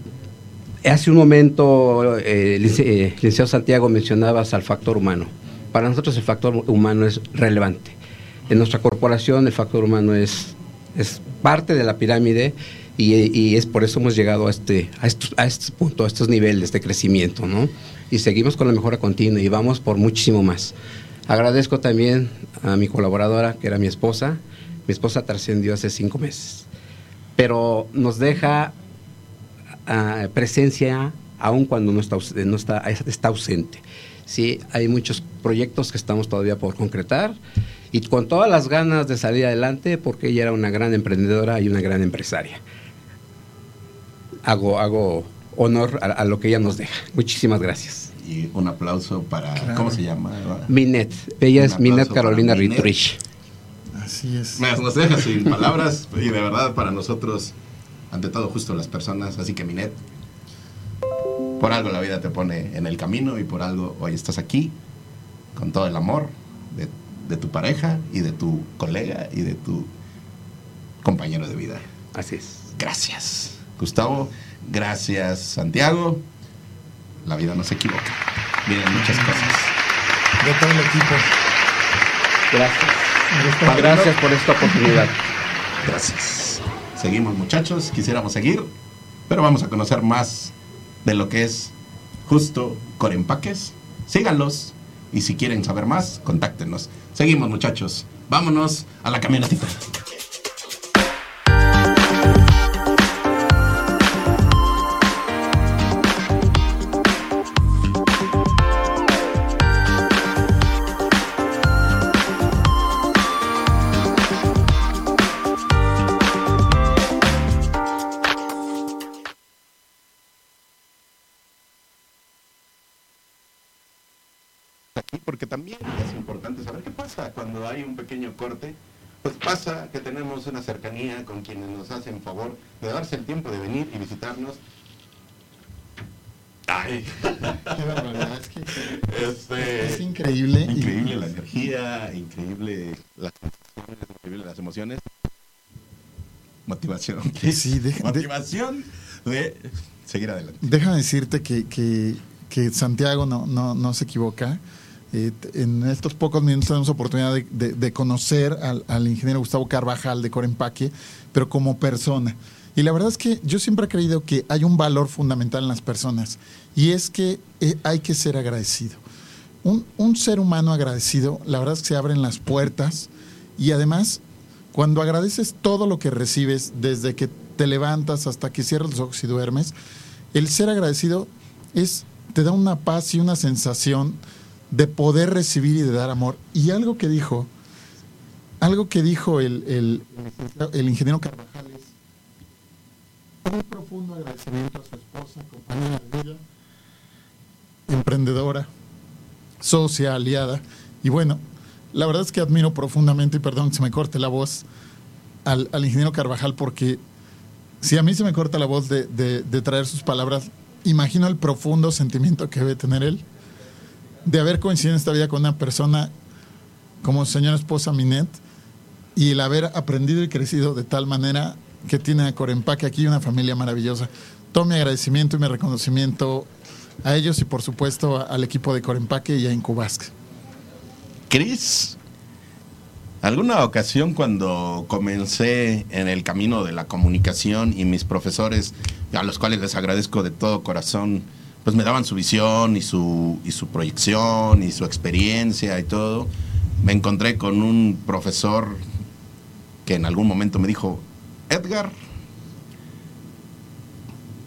hace un momento, eh, eh, licenciado Santiago, mencionabas al factor humano. Para nosotros el factor humano es relevante. En nuestra corporación el factor humano es, es parte de la pirámide y, y es por eso hemos llegado a este, a, estos, a este punto, a estos niveles de crecimiento, ¿no? Y seguimos con la mejora continua y vamos por muchísimo más. Agradezco también a mi colaboradora, que era mi esposa. Mi esposa trascendió hace cinco meses, pero nos deja ah, presencia aun cuando no está, no está, está ausente. Sí, hay muchos proyectos que estamos todavía por concretar y con todas las ganas de salir adelante porque ella era una gran emprendedora y una gran empresaria. Hago, hago honor a, a lo que ella nos deja. Muchísimas gracias. Y un aplauso para, Claro. ¿cómo se llama? Minet, ella Un es Minet Carolina. Ritrich. Así es. Me- Nos deja sin palabras y de verdad para nosotros, ante todo justo las personas, así que Minet, por algo la vida te pone en el camino y por algo hoy estás aquí con todo el amor de, de tu pareja y de tu colega y de tu compañero de vida. Así es. Gracias, Gustavo. Gracias, Santiago. La vida no se equivoca. Vienen muchas cosas. De todo el equipo. Gracias. Gracias por esta oportunidad. Gracias. Seguimos muchachos, quisiéramos seguir, pero vamos a conocer más de lo que es justo Corempaques. Síganlos y si quieren saber más, contáctenos. Seguimos muchachos, vámonos a la camionetita. Porque también es importante saber qué pasa cuando hay un pequeño corte. Pues pasa que tenemos una cercanía con quienes nos hacen favor de darse el tiempo de venir y visitarnos. Ay, Qué barbaridad. Es que este, es increíble. increíble la energía, increíble las increíble las emociones. Motivación. Sí, de- de- Motivación de seguir adelante. Déjame decirte que, que- que Santiago no, no, no se equivoca. Eh, en estos pocos minutos tenemos oportunidad de, de- de conocer al, al ingeniero Gustavo Carvajal de Corempaque, pero como persona. Y la verdad es que yo siempre he creído que hay un valor fundamental en las personas y es que eh, hay que ser agradecido. Un, un ser humano agradecido, la verdad es que se abren las puertas y además cuando agradeces todo lo que recibes, desde que te levantas hasta que cierras los ojos y duermes, el ser agradecido es, te da una paz y una sensación de poder recibir y de dar amor. Y algo que dijo, algo que dijo el, el, el ingeniero Carvajal es un profundo agradecimiento a su esposa, compañera de vida, emprendedora, socia, aliada. Y bueno, la verdad es que admiro profundamente, y perdón que se me corte la voz, al, al ingeniero Carvajal, porque si a mí se me corta la voz de, de- de traer sus palabras, imagino el profundo sentimiento que debe tener él de haber coincidido en esta vida con una persona como señora esposa Minet y el haber aprendido y crecido de tal manera que tiene a Corempaque aquí una familia maravillosa. Todo mi agradecimiento y mi reconocimiento a ellos y por supuesto al equipo de Corempaque y a Incubasque. Cris, alguna ocasión cuando comencé en el camino de la comunicación y mis profesores, a los cuales les agradezco de todo corazón, pues me daban su visión y su, y su proyección y su experiencia y todo, me encontré con un profesor que en algún momento me dijo, Edgar,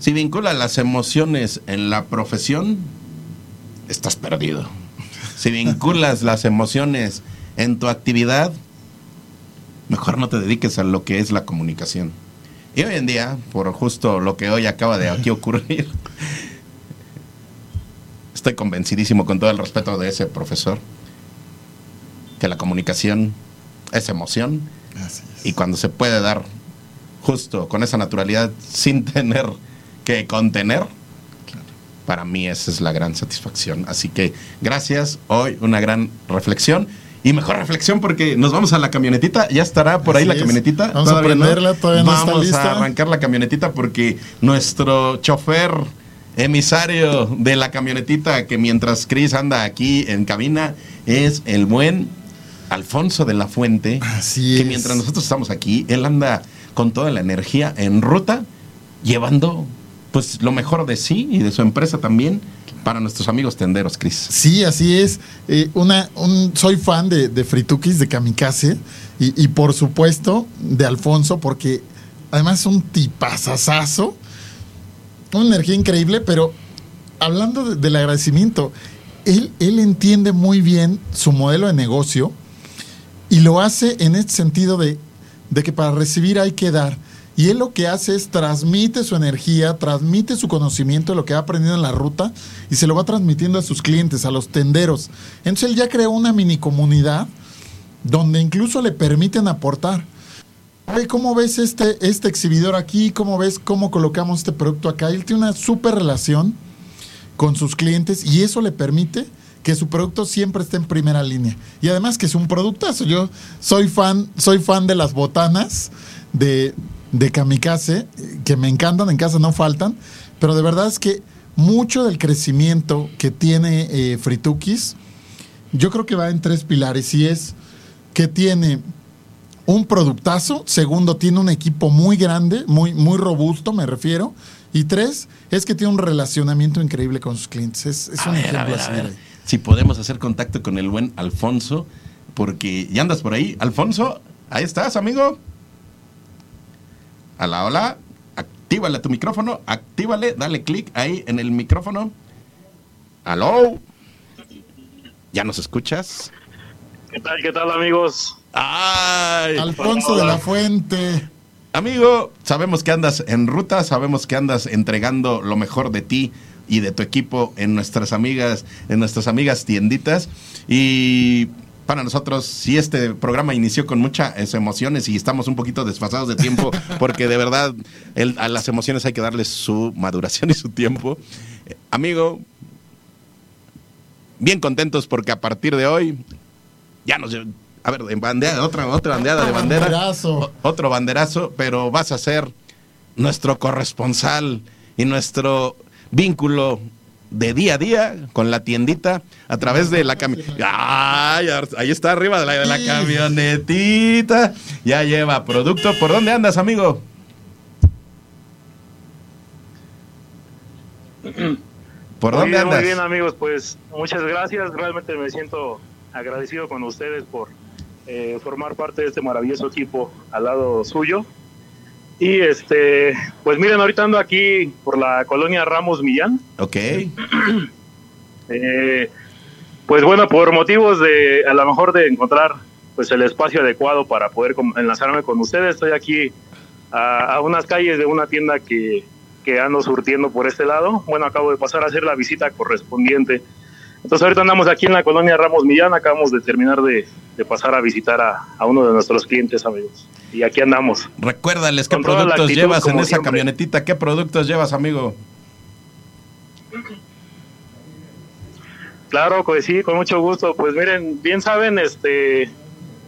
si vinculas las emociones en la profesión, estás perdido. Si vinculas las emociones en tu actividad, mejor no te dediques a lo que es la comunicación. Y hoy en día, por justo lo que hoy acaba de aquí ocurrir, estoy convencidísimo con todo el respeto de ese profesor que la comunicación es emoción Así es. y cuando se puede dar justo con esa naturalidad sin tener que contener, para mí esa es la gran satisfacción. Así que gracias, hoy una gran reflexión. Y mejor reflexión porque nos vamos a la camionetita. Ya estará por ahí Así la es. camionetita. Vamos a no. prenderla, todavía no está Vamos lista. a arrancar la camionetita porque nuestro chofer emisario de la camionetita que mientras Chris anda aquí en cabina es el buen Alfonso de la Fuente. Así que es. mientras nosotros estamos aquí, él anda con toda la energía en ruta, llevando pues lo mejor de sí y de su empresa también para nuestros amigos tenderos, Chris. Sí, así es. Eh, una, un, soy fan de, de Fritukis, de Kamikaze, y, y por supuesto de Alfonso, porque además es un tipazazazo, una energía increíble, pero hablando de- del agradecimiento, él, él entiende muy bien su modelo de negocio y lo hace en este sentido de, de que para recibir hay que dar. Y él lo que hace es transmite su energía, transmite su conocimiento de lo que ha aprendido en la ruta y se lo va transmitiendo a sus clientes, a los tenderos. Entonces él ya creó una mini comunidad donde incluso le permiten aportar. Oye, ¿cómo ves este, este exhibidor aquí? ¿Cómo ves cómo colocamos este producto acá? Él tiene una súper relación con sus clientes y eso le permite que su producto siempre esté en primera línea. Y además que es un productazo. Yo soy fan, soy fan de las botanas de, de Kamikaze, que me encantan, en casa no faltan, pero de verdad es que mucho del crecimiento que tiene eh, Fritukis, yo creo que va en tres pilares y es que tiene un productazo, segundo, tiene un equipo muy grande, muy, muy robusto, me refiero, y tres, es que tiene un relacionamiento increíble con sus clientes. Es, es A un ver, a ejemplo ver, a ver. Si podemos hacer contacto con el buen Alfonso, porque ya andas por ahí. Alfonso, ahí estás, amigo. Hola, hola. Actívale tu micrófono, actívale, dale clic ahí en el micrófono. Aló. ¿Ya nos escuchas? ¿Qué tal, qué tal, amigos? ¡Ay! Alfonso de la Fuente. Amigo, sabemos que andas en ruta, sabemos que andas entregando lo mejor de ti y de tu equipo en nuestras amigas, en nuestras amigas tienditas. Y para nosotros, si este programa inició con muchas emociones y estamos un poquito desfasados de tiempo, porque de verdad el- a las emociones hay que darles su maduración y su tiempo. Eh, amigo, bien contentos porque a partir de hoy ya nos a ver, en bandera, otra, otra bandeada de bandera. Banderazo. Otro banderazo, pero vas a ser nuestro corresponsal y nuestro vínculo de día a día con la tiendita a través de la camioneta. Ahí está arriba de la, de la Sí. camionetita. Ya lleva producto. ¿Por dónde andas, amigo? ¿Por muy dónde bien, andas? muy bien, amigos. Pues muchas gracias. Realmente me siento agradecido con ustedes por eh, formar parte de este maravilloso equipo al lado suyo. Y este, pues miren, ahorita ando aquí por la colonia Ramos Millán. Ok. Eh, pues bueno, por motivos de a lo mejor de encontrar pues el espacio adecuado para poder enlazarme con ustedes, estoy aquí a, a unas calles de una tienda que, que ando surtiendo por este lado. Bueno, acabo de pasar a hacer la visita correspondiente. Entonces ahorita andamos aquí en la colonia Ramos Millán, acabamos de terminar de, de pasar a visitar a, a uno de nuestros clientes, amigos. Y aquí andamos. Recuérdales qué productos actitud, llevas en esa siempre. camionetita. ¿Qué productos llevas, amigo? Claro, pues sí, con mucho gusto. Pues miren, bien saben, este,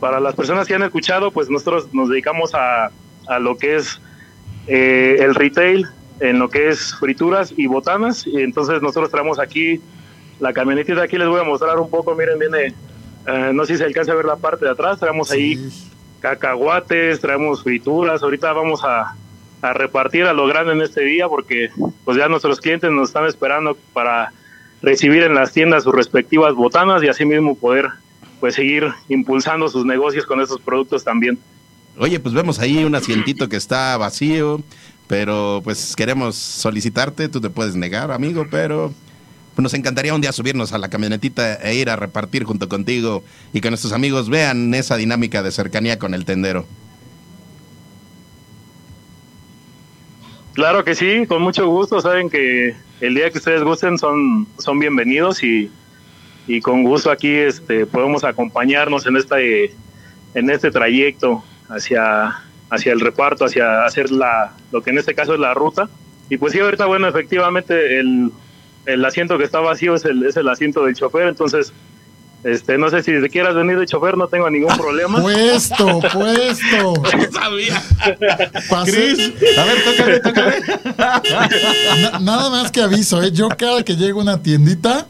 para las personas que han escuchado, pues nosotros nos dedicamos a, a lo que es eh, el retail, en lo que es frituras y botanas. Y entonces nosotros traemos aquí la camionetita. Aquí les voy a mostrar un poco. Miren, viene, eh, no sé si se alcanza a ver la parte de atrás. Traemos ahí cacahuates, traemos frituras. Ahorita vamos a, a repartir a lo grande en este día porque pues ya nuestros clientes nos están esperando para recibir en las tiendas sus respectivas botanas y así mismo poder pues seguir impulsando sus negocios con estos productos también. Oye, pues vemos ahí un asientito que está vacío, pero pues queremos solicitarte, tú te puedes negar, amigo, pero nos encantaría un día subirnos a la camionetita e ir a repartir junto contigo y que nuestros amigos vean esa dinámica de cercanía con el tendero. Claro que sí, con mucho gusto. Saben que el día que ustedes gusten son, son bienvenidos y, y con gusto aquí este, podemos acompañarnos en este, en este trayecto hacia, hacia el reparto, hacia hacer la, lo que en este caso es la ruta. Y pues sí, ahorita, bueno, efectivamente el, el asiento que está vacío es el, es el asiento del chofer, entonces este, no sé si te quieras venir de chofer, no tengo ningún problema. Puesto, puesto. Sabía. A ver, tócale, tócale. Na- nada más que aviso, ¿eh? Yo cada que llego a una tiendita,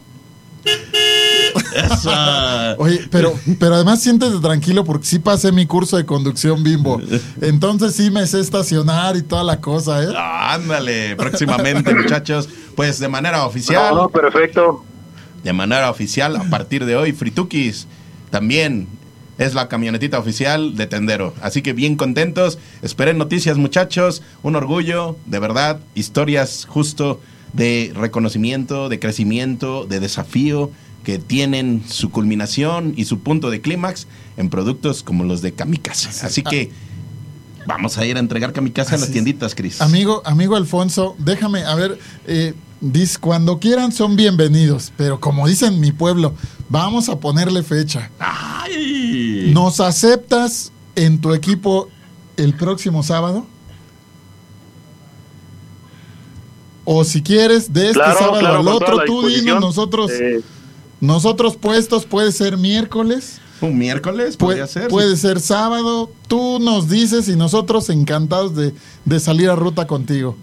Oye, pero, pero además siéntete tranquilo porque sí pasé mi curso de conducción bimbo. Entonces sí me sé estacionar y toda la cosa, ¿eh? Ah, ándale, próximamente, muchachos. Pues de manera oficial. No, no, perfecto. de manera oficial a partir de hoy. Fritukis también es la camionetita oficial de Tendero. Así que bien contentos. Esperen noticias, muchachos. Un orgullo, de verdad. Historias justo de reconocimiento, de crecimiento, de desafío que tienen su culminación y su punto de clímax en productos como los de Kamikaze. Así que vamos a ir a entregar Kamikaze a las tienditas, Cris. Amigo, amigo Alfonso, déjame, a ver, eh, dis, cuando quieran son bienvenidos, pero como dicen en mi pueblo, vamos a ponerle fecha. ¡Ay! ¿Nos aceptas en tu equipo el próximo sábado? O si quieres, de este Claro, sábado claro, al otro, tú dinos, nosotros, Eh, nosotros puestos, puede ser miércoles, Un miércoles puede, podría ser. puede ser sábado, tú nos dices y nosotros encantados de, de salir a ruta contigo.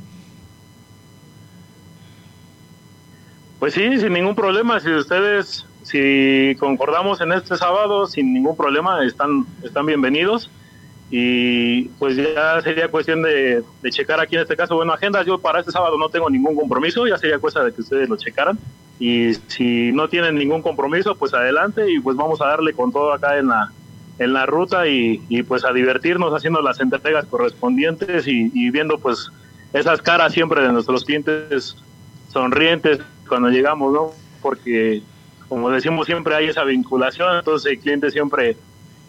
Pues sí, sin ningún problema. Si ustedes, si concordamos en este sábado, sin ningún problema, están, están bienvenidos. Y pues ya sería cuestión de, de checar aquí en este caso, bueno, agendas. Yo para este sábado no tengo ningún compromiso, ya sería cosa de que ustedes lo checaran. Y si no tienen ningún compromiso, pues adelante y pues vamos a darle con todo acá en la, en la ruta y, y, pues a divertirnos haciendo las entregas correspondientes y, y viendo pues esas caras siempre de nuestros clientes sonrientes cuando llegamos, ¿no? Porque, como decimos, siempre hay esa vinculación, entonces el cliente siempre,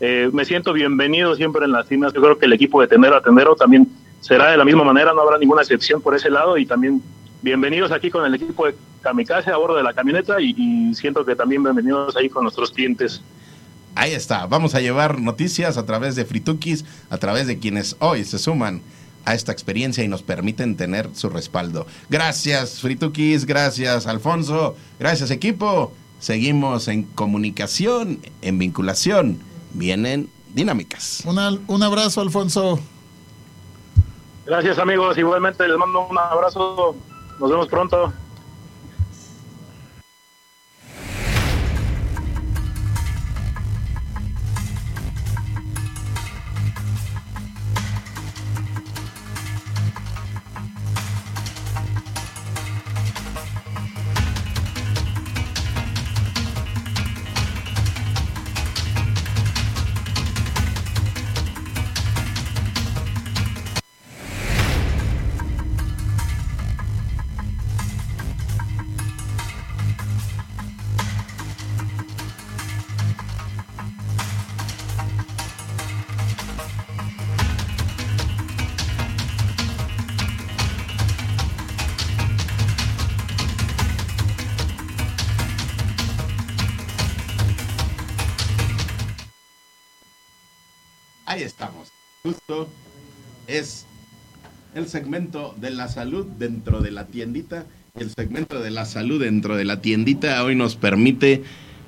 eh, me siento bienvenido siempre en las tiendas, yo creo que el equipo de Tendero a Tendero también será de la misma manera, no habrá ninguna excepción por ese lado y también bienvenidos aquí con el equipo de Kamikaze a bordo de la camioneta y, y siento que también bienvenidos ahí con nuestros clientes. Ahí está, vamos a llevar noticias a través de Fritukis, a través de quienes hoy se suman a esta experiencia y nos permiten tener su respaldo. Gracias Fritukis, gracias Alfonso, gracias equipo. Seguimos en comunicación, en vinculación. Vienen dinámicas. Una- un abrazo, Alfonso. Gracias amigos, igualmente les mando un abrazo, nos vemos pronto. Segmento de la salud dentro de la tiendita. El segmento de la salud dentro de la tiendita hoy nos permite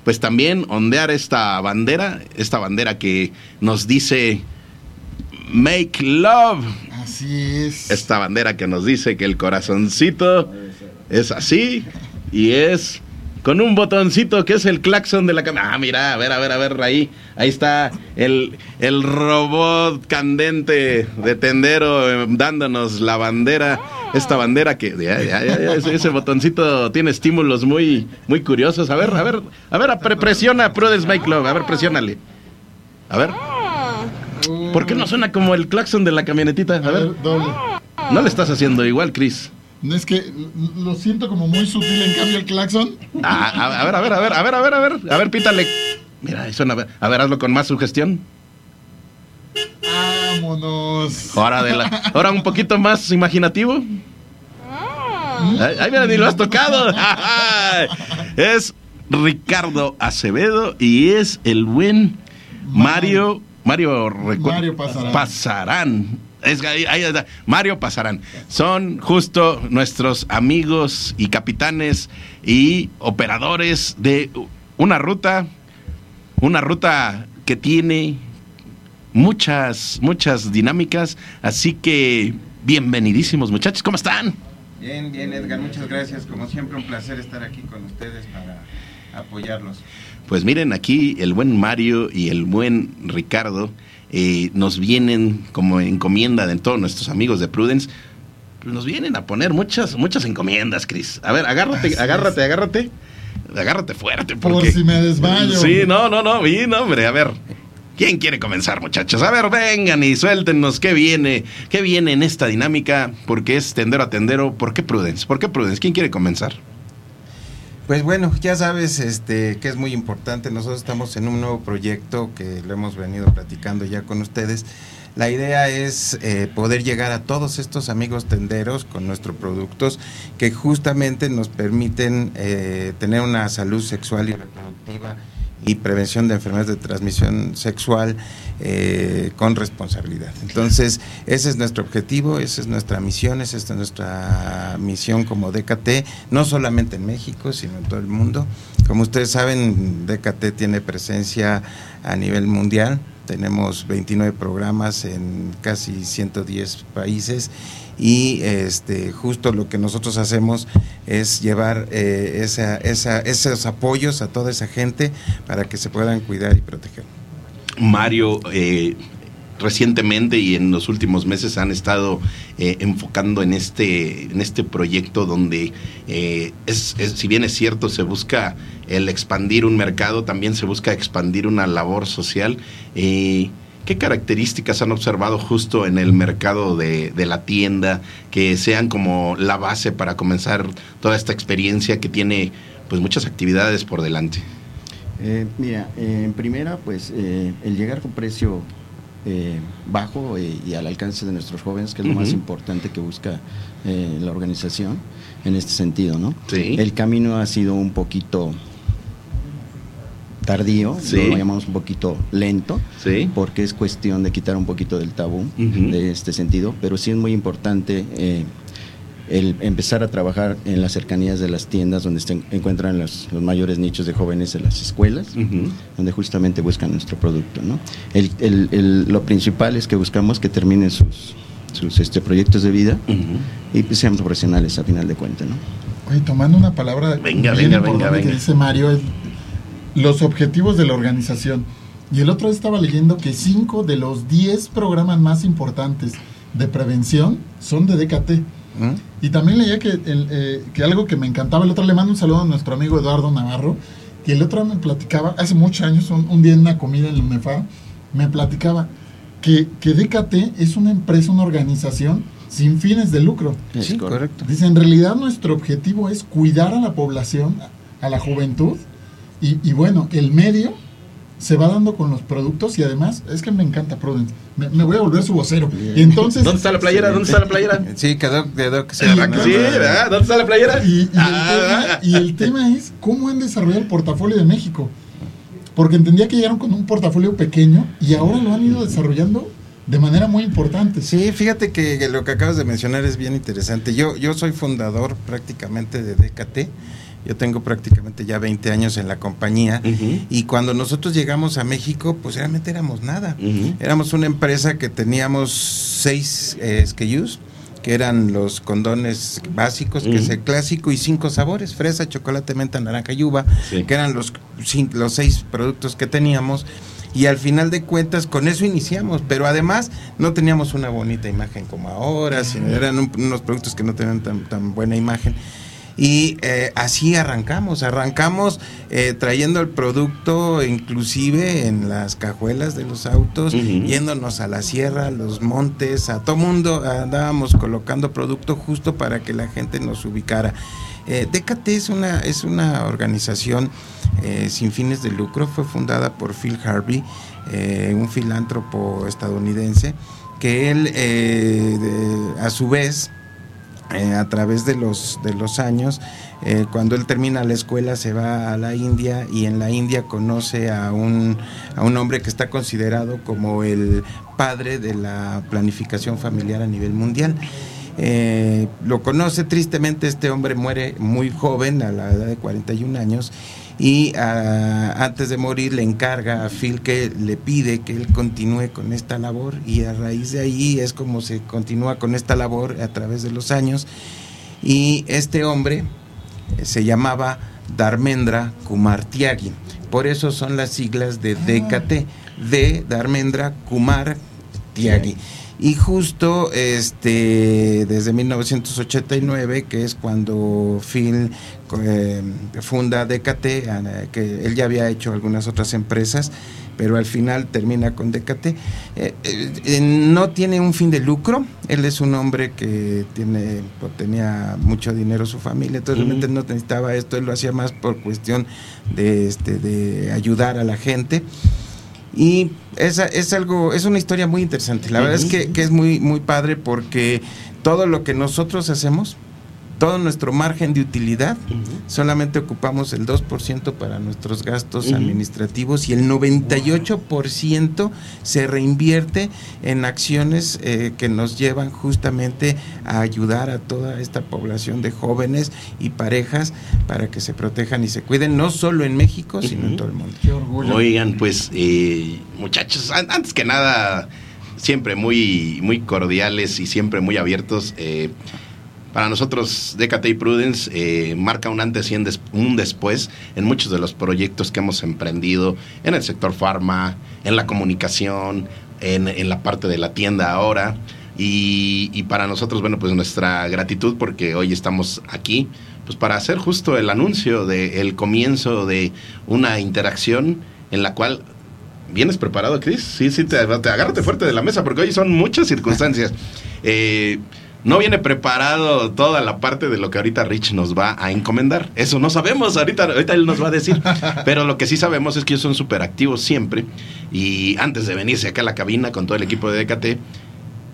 pues también ondear esta bandera, esta bandera que nos dice Make Love. Así es. Esta bandera que nos dice que el corazoncito es así y es con un botoncito que es el claxon de la cámara. Ah, mira, a ver, a ver, a ver, ahí, ahí está el, el robot candente de tendero eh, dándonos la bandera. Esta bandera que ya, ya, ya, ya, ese, ese botoncito tiene estímulos muy, muy curiosos. A ver, a ver, a ver, pre- presiona Prudence Make Love, a ver, presiónale. A ver, ¿por qué no suena como el claxon de la camionetita? A ver. No le estás haciendo igual, Chris. No es que lo siento como muy sutil, en cambio el claxon. Ah, a, ver, a ver, a ver, a ver, a ver, a ver, a ver, pítale. Mira, eso a ver, a ver, hazlo con más sugestión. Vámonos. Ahora de la, ahora un poquito más imaginativo. Ay, ay, mira, ni lo has tocado. es Ricardo Acevedo y es el buen Mario. Mario, Mario Pasarán. Pasarán. Es ahí- ahí está. Mario Pasarán. Son justo nuestros amigos y capitanes y operadores de una ruta, una ruta que tiene muchas, muchas dinámicas. Así que bienvenidísimos muchachos, ¿cómo están? Bien, bien, Edgar, muchas gracias. Como siempre, un placer estar aquí con ustedes para apoyarlos. Pues miren, aquí el buen Mario y el buen Ricardo eh, nos vienen como encomienda de todos nuestros amigos de Prudence. pues Nos vienen a poner muchas, muchas encomiendas, Chris. A ver, agárrate, agárrate, agárrate. Agárrate fuerte. Por Porque... si me desmayo. Sí, no, no, no, vi, no, hombre, a ver. ¿Quién quiere comenzar, muchachos? A ver, vengan y suéltenos qué viene, qué viene en esta dinámica, porque es tendero a tendero. ¿Por qué Prudence? ¿Por qué Prudence? ¿Quién quiere comenzar? Pues bueno, ya sabes este, que es muy importante. Nosotros estamos en un nuevo proyecto que lo hemos venido platicando ya con ustedes. La idea es eh, poder llegar a todos estos amigos tenderos con nuestros productos que justamente nos permiten eh, tener una salud sexual y reproductiva y prevención de enfermedades de transmisión sexual eh, con responsabilidad. Entonces, ese es nuestro objetivo, esa es nuestra misión, esa es nuestra misión como DKT, no solamente en México, sino en todo el mundo. Como ustedes saben, DKT tiene presencia a nivel mundial, tenemos 29 programas en casi 110 países y este justo lo que nosotros hacemos es llevar eh, esa, esa, esos apoyos a toda esa gente para que se puedan cuidar y proteger. Mario, eh, recientemente y en los últimos meses han estado eh, enfocando en este, en este proyecto donde, eh, es, si bien es cierto, se busca el expandir un mercado, también se busca expandir una labor social. Eh, ¿Qué características han observado justo en el mercado de, de la tienda que sean como la base para comenzar toda esta experiencia que tiene pues muchas actividades por delante? Eh, mira, eh, en primera, pues eh, el llegar con precio eh, bajo eh, y al alcance de nuestros jóvenes, que es lo más importante que busca la organización en este sentido, ¿no? Sí. El camino ha sido un poquito tardío, Sí. lo llamamos un poquito lento, Sí. porque es cuestión de quitar un poquito del tabú Ujú. de este sentido, pero sí es muy importante eh, el empezar a trabajar en las cercanías de las tiendas donde se encuentran los, los mayores nichos de jóvenes de las escuelas, Ujú. donde justamente buscan nuestro producto. ¿no? El- el- el- lo principal es que buscamos que terminen sus, sus este, proyectos de vida Ujú. y pues, sean profesionales a final de cuentas. ¿no? Oye, tomando una palabra Venga, bien venga, importante venga, que dice Mario, es los objetivos de la organización. Y el otro día estaba leyendo que cinco de los 10 programas más importantes de prevención son de DKT. ¿Mm? Y también leía que, el, eh, que algo que me encantaba, el otro le mando un saludo a nuestro amigo Eduardo Navarro, que el otro me platicaba, hace muchos años, un, un día en una comida en la UNEFA, me platicaba que, que DKT es una empresa, una organización sin fines de lucro. Es Sí, correcto. correcto. Dice, en realidad nuestro objetivo es cuidar a la población, a la juventud, y, y bueno, el medio se va dando con los productos y además, es que me encanta Prudence, me, me voy a volver su vocero. Y entonces... ¿Dónde está la playera? ¿Dónde está la playera? Sí, quedó, quedó que se Sí, arrancó. Sí, ¿verdad? ¿Dónde está la playera? Y, y el Ah, tema, y el tema es cómo han desarrollado el portafolio de México. Porque entendía que llegaron con un portafolio pequeño y ahora lo han ido desarrollando de manera muy importante. Sí, fíjate que, que lo que acabas de mencionar es bien interesante. Yo, yo soy fundador prácticamente de DKT. Yo tengo prácticamente ya 20 años en la compañía. Ujú. Y cuando nosotros llegamos a México, pues realmente éramos nada. Ujú. Éramos una empresa que teníamos seis eh, SKUs, que eran los condones básicos, que es el clásico, y cinco sabores, fresa, chocolate, menta, naranja y uva, Sí. que eran los, los seis productos que teníamos. Y al final de cuentas, con eso iniciamos, pero además no teníamos una bonita imagen como ahora, sino eran un- unos productos que no tenían tan, tan buena imagen. Y eh, así arrancamos, arrancamos eh, trayendo el producto inclusive en las cajuelas de los autos, yéndonos a la sierra, a los montes, a todo mundo andábamos colocando producto justo para que la gente nos ubicara. Eh, DKT es una, es una organización eh, sin fines de lucro, fue fundada por Phil Harvey, eh, un filántropo estadounidense, que él eh, de- a su vez eh, a través de los, de los años. Eh, cuando él termina la escuela se va a la India y en la India conoce a un, a un hombre que está considerado como el padre de la planificación familiar a nivel mundial. Eh, lo conoce tristemente, este hombre muere muy joven, a la edad de 41 años, y ah, antes de morir le encarga a Phil que le pide que él continúe con esta labor. Y a raíz de ahí es como se continúa con esta labor a través de los años. Y este hombre eh, se llamaba Dharmendra Kumar Tyagi, por eso son las siglas de DKT, de Dharmendra Kumar Tyagi. Y justo este desde 1989, que es cuando Phil eh, funda DKT, eh, que él ya había hecho algunas otras empresas, pero al final termina con DKT. Eh, eh, no tiene un fin de lucro, él es un hombre que tiene, pues, tenía mucho dinero su familia, entonces realmente no necesitaba esto, él lo hacía más por cuestión de, este, de ayudar a la gente. Y es, es algo, es una historia muy interesante. La verdad es que, que es muy, muy padre porque todo lo que nosotros hacemos, todo nuestro margen de utilidad, solamente ocupamos el 2% para nuestros gastos administrativos y el 98% se reinvierte en acciones eh, que nos llevan justamente a ayudar a toda esta población de jóvenes y parejas para que se protejan y se cuiden, no solo en México, sino en todo el mundo. Qué orgullo. Oigan, pues, eh, muchachos, an- antes que nada, siempre muy, muy cordiales y siempre muy abiertos. eh, para nosotros, DKT y Prudence eh, marca un antes y un, des- un después en muchos de los proyectos que hemos emprendido en el sector farma, en la comunicación, en, en la parte de la tienda ahora. Y, y para nosotros, bueno, pues nuestra gratitud porque hoy estamos aquí, pues para hacer justo el anuncio del comienzo de una interacción en la cual ¿Vienes preparado, Chris? Sí, sí, te, te agárrate fuerte de la mesa porque hoy son muchas circunstancias. Eh, no viene preparado toda la parte de lo que ahorita Rich nos va a encomendar. Eso no sabemos, ahorita, ahorita él nos va a decir. Pero lo que sí sabemos es que ellos son súper activos siempre. Y antes de venirse acá a la cabina con todo el equipo de DKT,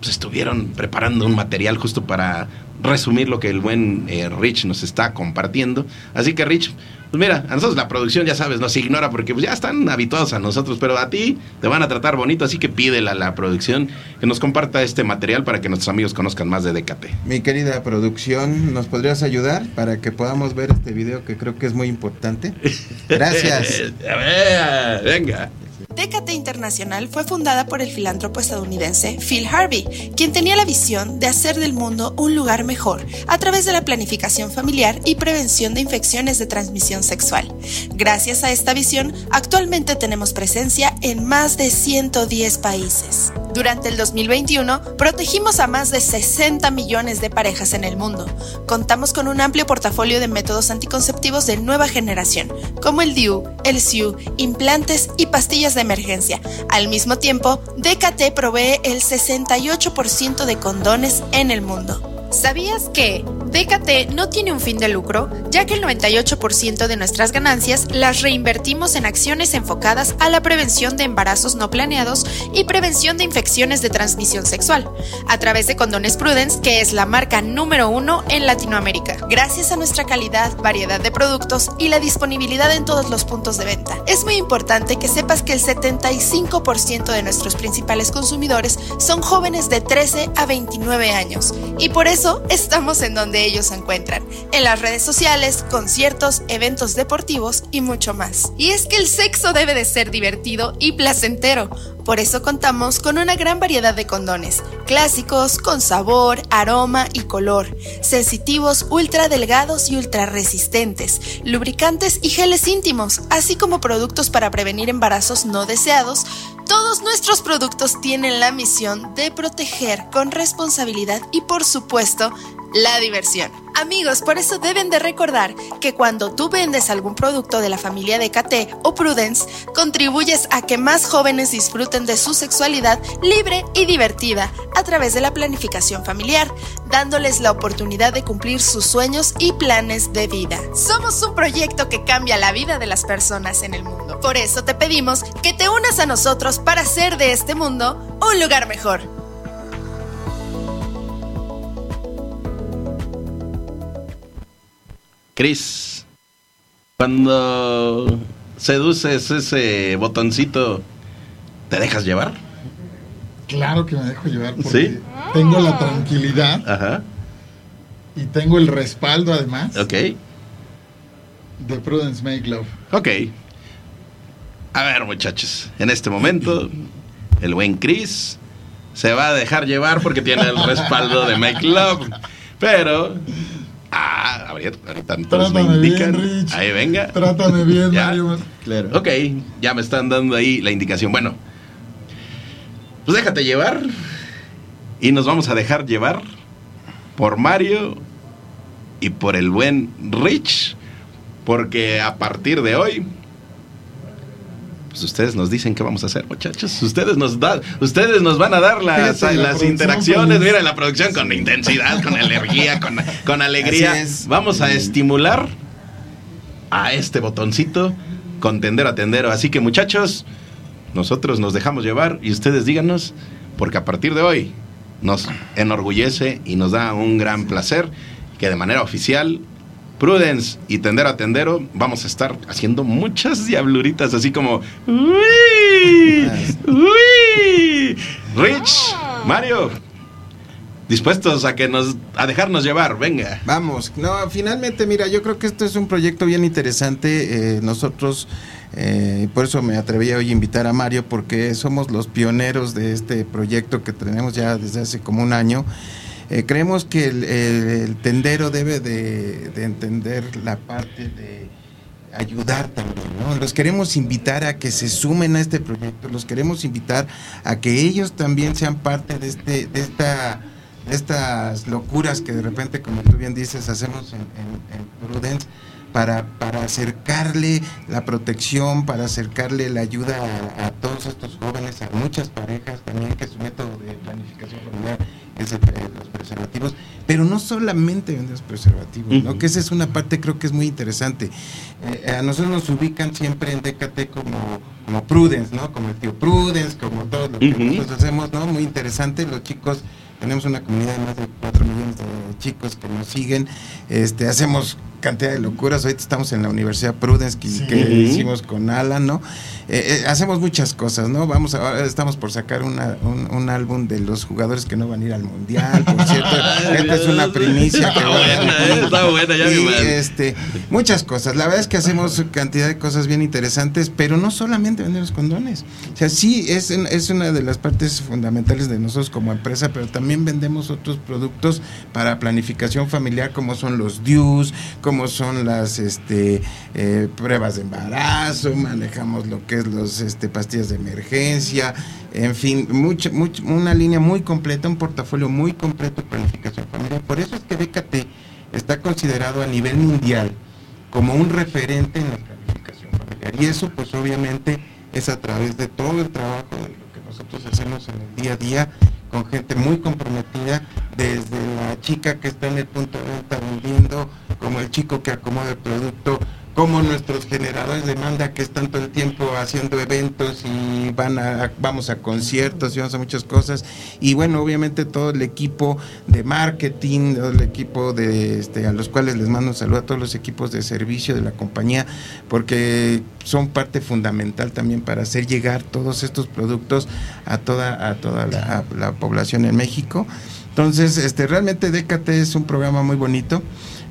pues estuvieron preparando un material justo para resumir lo que el buen eh, Rich nos está compartiendo. Así que Rich, pues mira, a nosotros la producción ya sabes, nos ignora porque pues ya están habituados a nosotros, pero a ti te van a tratar bonito, así que pídele a la producción que nos comparta este material para que nuestros amigos conozcan más de DKT. Mi querida producción, ¿nos podrías ayudar para que podamos ver este video que creo que es muy importante? Gracias. a ver, venga. DKT Internacional fue fundada por el filántropo estadounidense Phil Harvey, quien tenía la visión de hacer del mundo un lugar mejor a través de la planificación familiar y prevención de infecciones de transmisión sexual. Gracias a esta visión, actualmente tenemos presencia en más de 110 países. Durante el 2021, protegimos a más de 60 millones de parejas en el mundo. Contamos con un amplio portafolio de métodos anticonceptivos de nueva generación, como el DIU, el SIU, implantes y pastillas de emergencia. Al mismo tiempo, DKT provee el 68% de condones en el mundo. ¿Sabías que DKT no tiene un fin de lucro, ya que el 98% de nuestras ganancias las reinvertimos en acciones enfocadas a la prevención de embarazos no planeados y prevención de infecciones de transmisión sexual, a través de Condones Prudence, que es la marca número uno en Latinoamérica, gracias a nuestra calidad, variedad de productos y la disponibilidad en todos los puntos de venta. Es muy importante que sepas que el 75% de nuestros principales consumidores son jóvenes de 13 a 29 años, y por eso estamos en donde ellos se encuentran, en las redes sociales, conciertos, eventos deportivos y mucho más. Y es que el sexo debe de ser divertido y placentero. Por eso contamos con una gran variedad de condones, clásicos, con sabor, aroma y color, sensitivos, ultra delgados y ultra resistentes, lubricantes y geles íntimos, así como productos para prevenir embarazos no deseados. Todos nuestros productos tienen la misión de proteger con responsabilidad y por supuesto la diversión. Amigos, por eso deben de recordar que cuando tú vendes algún producto de la familia de KT o Prudence, contribuyes a que más jóvenes disfruten de su sexualidad libre y divertida a través de la planificación familiar, dándoles la oportunidad de cumplir sus sueños y planes de vida. Somos un proyecto que cambia la vida de las personas en el mundo. Por eso te pedimos que te unas a nosotros para hacer de este mundo un lugar mejor. Chris, cuando seduces ese botoncito, ¿te dejas llevar? Claro que me dejo llevar porque ¿Sí? tengo la tranquilidad Ajá, y tengo el respaldo además ok. de Prudence Make Love. Ok. A ver, muchachos, en este momento, el buen Chris se va a dejar llevar porque tiene el respaldo de Make Love. Pero. Ah, a ver, ahorita entonces me Trátame indican. bien, Rich. Ahí venga. Trátame bien, Ya. Mario. Claro. Ok, ya me están dando ahí la indicación. Bueno, pues déjate llevar. Y nos vamos a dejar llevar por Mario y por el buen Rich. Porque a partir de hoy, pues ustedes nos dicen qué vamos a hacer, muchachos. Ustedes nos dan, ustedes nos van a dar las, Fíjate, interacciones. feliz. Mira la producción con intensidad, con energía, con, con alegría. Vamos a estimular a este botoncito con tendero a tendero. Así que muchachos, nosotros nos dejamos llevar y ustedes díganos, porque a partir de hoy nos enorgullece y nos da un gran placer que de manera oficial Prudence y Tendero a Tendero vamos a estar haciendo muchas diabluritas así como uy, uy. Rich, Mario, dispuestos a que nos a dejarnos llevar, venga. Vamos, no, finalmente, mira, yo creo que esto es un proyecto bien interesante. eh, nosotros, eh, por eso me atreví hoy a invitar a Mario, porque somos los pioneros de este proyecto que tenemos ya desde hace como un año. Eh, creemos que el, el tendero debe de, de entender la parte de ayudar también, ¿no? Los queremos invitar a que se sumen a este proyecto, los queremos invitar a que ellos también sean parte de este, de esta, estas locuras que de repente, como tú bien dices, hacemos en, en- en Prudence para, para acercarle la protección, para acercarle la ayuda a, a todos estos jóvenes, a muchas parejas también, que su método de planificación familiar es los preservativos, pero no solamente vender los preservativos, ¿no? Ujú. que esa es una parte creo que es muy interesante. Eh, a nosotros nos ubican siempre en DKT como, como Prudence, ¿no? Como el tío Prudence, como todo lo que nosotros hacemos, ¿no? Muy interesante. Los chicos, tenemos una comunidad de más de 4 millones de chicos que nos siguen. Este, hacemos cantidad de locuras. Ahorita estamos en la Universidad Prudence que, Sí. que Ujú. hicimos con Alan, ¿no? Eh, eh, hacemos muchas cosas, ¿no? Vamos ahora estamos por sacar una- un, un álbum de los jugadores que no van a ir al mundial, por cierto. Esta es una primicia que Está buena, está buena, ya y, este, muchas cosas. La verdad es que hacemos cantidad de cosas bien interesantes, pero no solamente vender los condones. O sea, sí es, es una de las partes fundamentales de nosotros como empresa, pero también vendemos otros productos para planificación familiar, como son los DIUs, como son las este, eh, pruebas de embarazo, manejamos lo que es los este, pastillas de emergencia, en fin, mucha, mucha- una línea muy completa, un portafolio muy completo de planificación familiar. Por eso es que DKT está considerado a nivel mundial como un referente en la planificación familiar. Y eso pues obviamente es a través de todo el trabajo de lo que nosotros hacemos en el día a día con gente muy comprometida, desde la chica que está en el punto de venta vendiendo, como el chico que acomoda el producto, como nuestros generadores de demanda que están todo el tiempo haciendo eventos y van a, vamos a conciertos y vamos a muchas cosas. Y bueno, obviamente todo el equipo de marketing, todo el equipo de este, a los cuales les mando un saludo a todos los equipos de servicio de la compañía, porque son parte fundamental también para hacer llegar todos estos productos a toda, a toda la, la población en México. Entonces, este, realmente DKT es un programa muy bonito.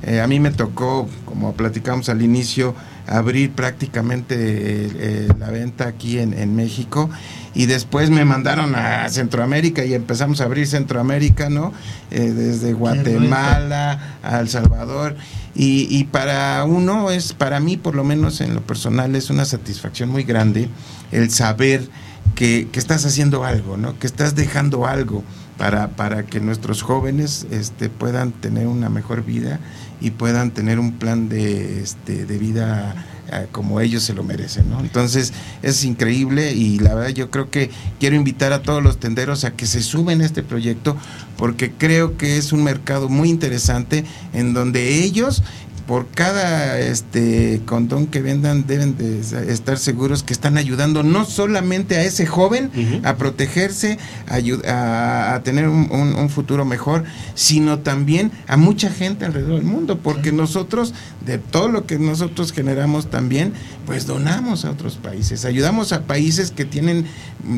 Eh, a mí me tocó, como platicamos al inicio, abrir prácticamente eh, eh, la venta aquí en, en México y después me mandaron a Centroamérica y empezamos a abrir Centroamérica, ¿no? Desde Guatemala a El Salvador. Y, y para uno es, para mí por lo menos en lo personal, es una satisfacción muy grande el saber que, que estás haciendo algo, ¿no? Que estás dejando algo para, para que nuestros jóvenes este, puedan tener una mejor vida y puedan tener un plan de, este, de vida eh, como ellos se lo merecen, ¿no? Entonces es increíble y la verdad yo creo que quiero invitar a todos los tenderos a que se sumen a este proyecto porque creo que es un mercado muy interesante en donde ellos por cada este condón que vendan deben de estar seguros que están ayudando no solamente a ese joven a protegerse, a, a, tener un, un, futuro mejor, sino también a mucha gente alrededor del mundo, porque nosotros, de todo lo que nosotros generamos también, pues donamos a otros países, ayudamos a países que tienen,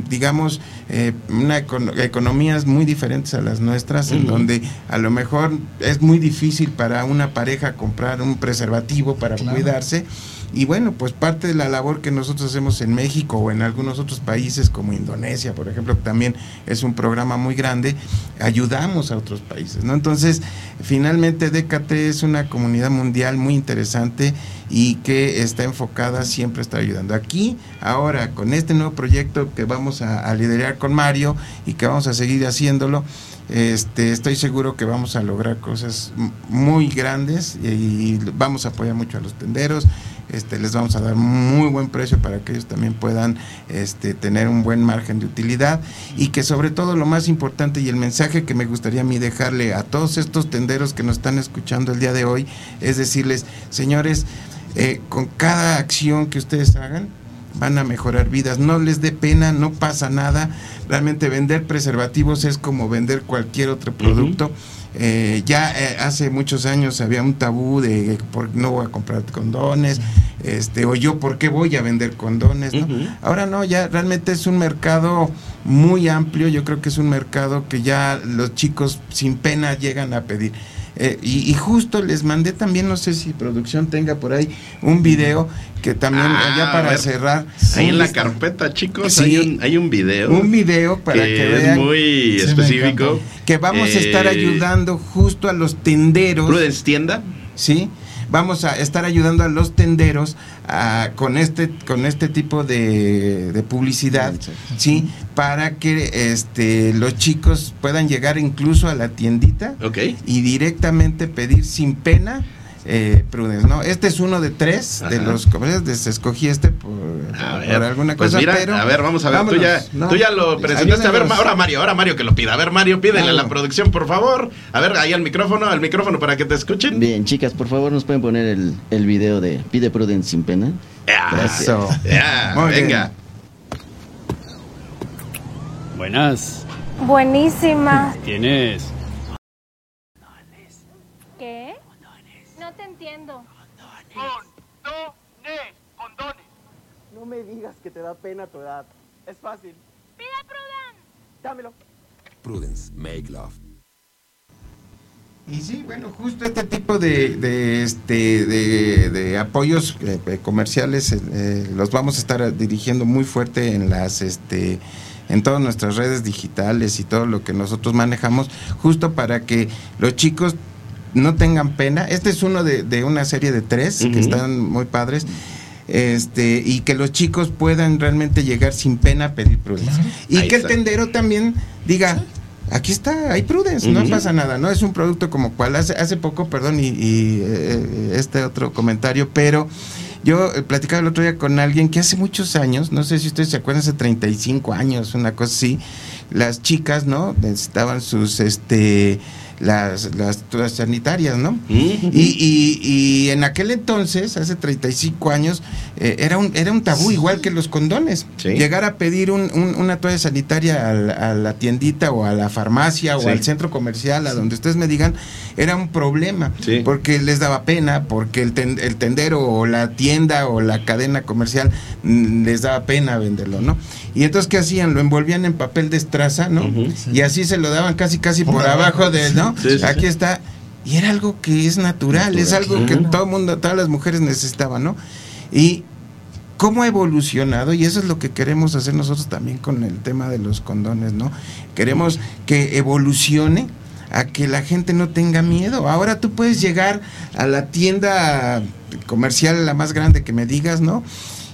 digamos, eh, una economías muy diferentes a las nuestras, en donde a lo mejor es muy difícil para una pareja comprar un preservativo para cuidarse. Y bueno, pues parte de la labor que nosotros hacemos en México o en algunos otros países como Indonesia, por ejemplo, que también es un programa muy grande, ayudamos a otros países, ¿no? Entonces, finalmente DKT es una comunidad mundial muy interesante y que está enfocada siempre a estar ayudando. Aquí, ahora, con este nuevo proyecto que vamos a, a liderar con Mario y que vamos a seguir haciéndolo, este, estoy seguro que vamos a lograr cosas muy grandes y vamos a apoyar mucho a los tenderos. Este, les vamos a dar muy buen precio para que ellos también puedan este, tener un buen margen de utilidad y que sobre todo lo más importante y el mensaje que me gustaría a mí dejarle a todos estos tenderos que nos están escuchando el día de hoy es decirles, señores, eh, con cada acción que ustedes hagan, van a mejorar vidas. No les dé pena, no pasa nada. Realmente vender preservativos es como vender cualquier otro producto. Eh, ya eh, hace muchos años había un tabú de por, no voy a comprar condones, este, o yo por qué voy a vender condones, Ahora no, ya realmente es un mercado muy amplio, yo creo que es un mercado que ya los chicos sin pena llegan a pedir. Eh, y, justo les mandé también, no sé si producción tenga por ahí un video que también ah, ya para cerrar. Ahí en la carpeta, chicos, hay, un, hay un video. Un video para que, vean. Es muy específico. Que vamos a estar eh, ayudando justo a los tenderos. Prudence Tienda. Sí vamos a estar ayudando a los tenderos con este con este tipo de, publicidad sí para que este los chicos puedan llegar incluso a la tiendita y directamente pedir sin pena eh, Prudence, ¿no? Este es uno de tres de los comerciales, escogí este por, alguna pues cosa, mira, A ver, vamos a ver, tú, ya, tú ya lo presentaste, a ver, ahora Mario, ahora Mario que lo pida, a ver Mario, pídele a la producción, por favor, a ver, ahí al micrófono, al micrófono para que te escuchen. Bien, chicas, por favor, nos pueden poner el, el video de Pide Prudence sin pena. Eso. venga. Buenas. Buenísima. ¿Tienes? ¿Qué? No te entiendo. Condones. Condones. No me digas que te da pena tu edad. Es fácil. Pide Prudence. Dámelo. Prudence, make love. Y sí, bueno, justo este tipo de, de este, de, apoyos eh, comerciales eh, los vamos a estar dirigiendo muy fuerte en las, este, en todas nuestras redes digitales y todo lo que nosotros manejamos, justo para que los chicos no tengan pena. Este es uno de, una serie de tres que están muy padres. Este, y que los chicos puedan realmente llegar sin pena a pedir prudencia. Y que el tendero también diga, aquí está, hay Prudence, no pasa nada, ¿no? Es un producto como cual, hace, hace poco, perdón, y, eh, este otro comentario, pero yo eh, platicaba el otro día con alguien que hace muchos años, no sé si ustedes se acuerdan, hace 35 años, una cosa así, las chicas, ¿no? Necesitaban sus, este, las, las, sanitarias, ¿no? y, y, en aquel entonces, hace 35 años, eh, era, un, era un tabú, igual que los condones. Llegar a pedir un, una toalla sanitaria a, la tiendita o a la farmacia o al centro comercial, a donde ustedes me digan, era un problema, porque les daba pena, porque el, el tendero o la tienda o la cadena comercial mm, les daba pena venderlo, ¿no? Y entonces, ¿qué hacían? Lo envolvían en papel de estraza, ¿no? Y así se lo daban casi, casi por, abajo de, ¿no? Aquí está. Y era algo que es natural, es algo que todo el mundo, todas las mujeres necesitaban, ¿no? Y cómo ha evolucionado, y eso es lo que queremos hacer nosotros también con el tema de los condones, ¿no? Queremos que evolucione a que la gente no tenga miedo. Ahora tú puedes llegar a la tienda comercial, la más grande que me digas, ¿no?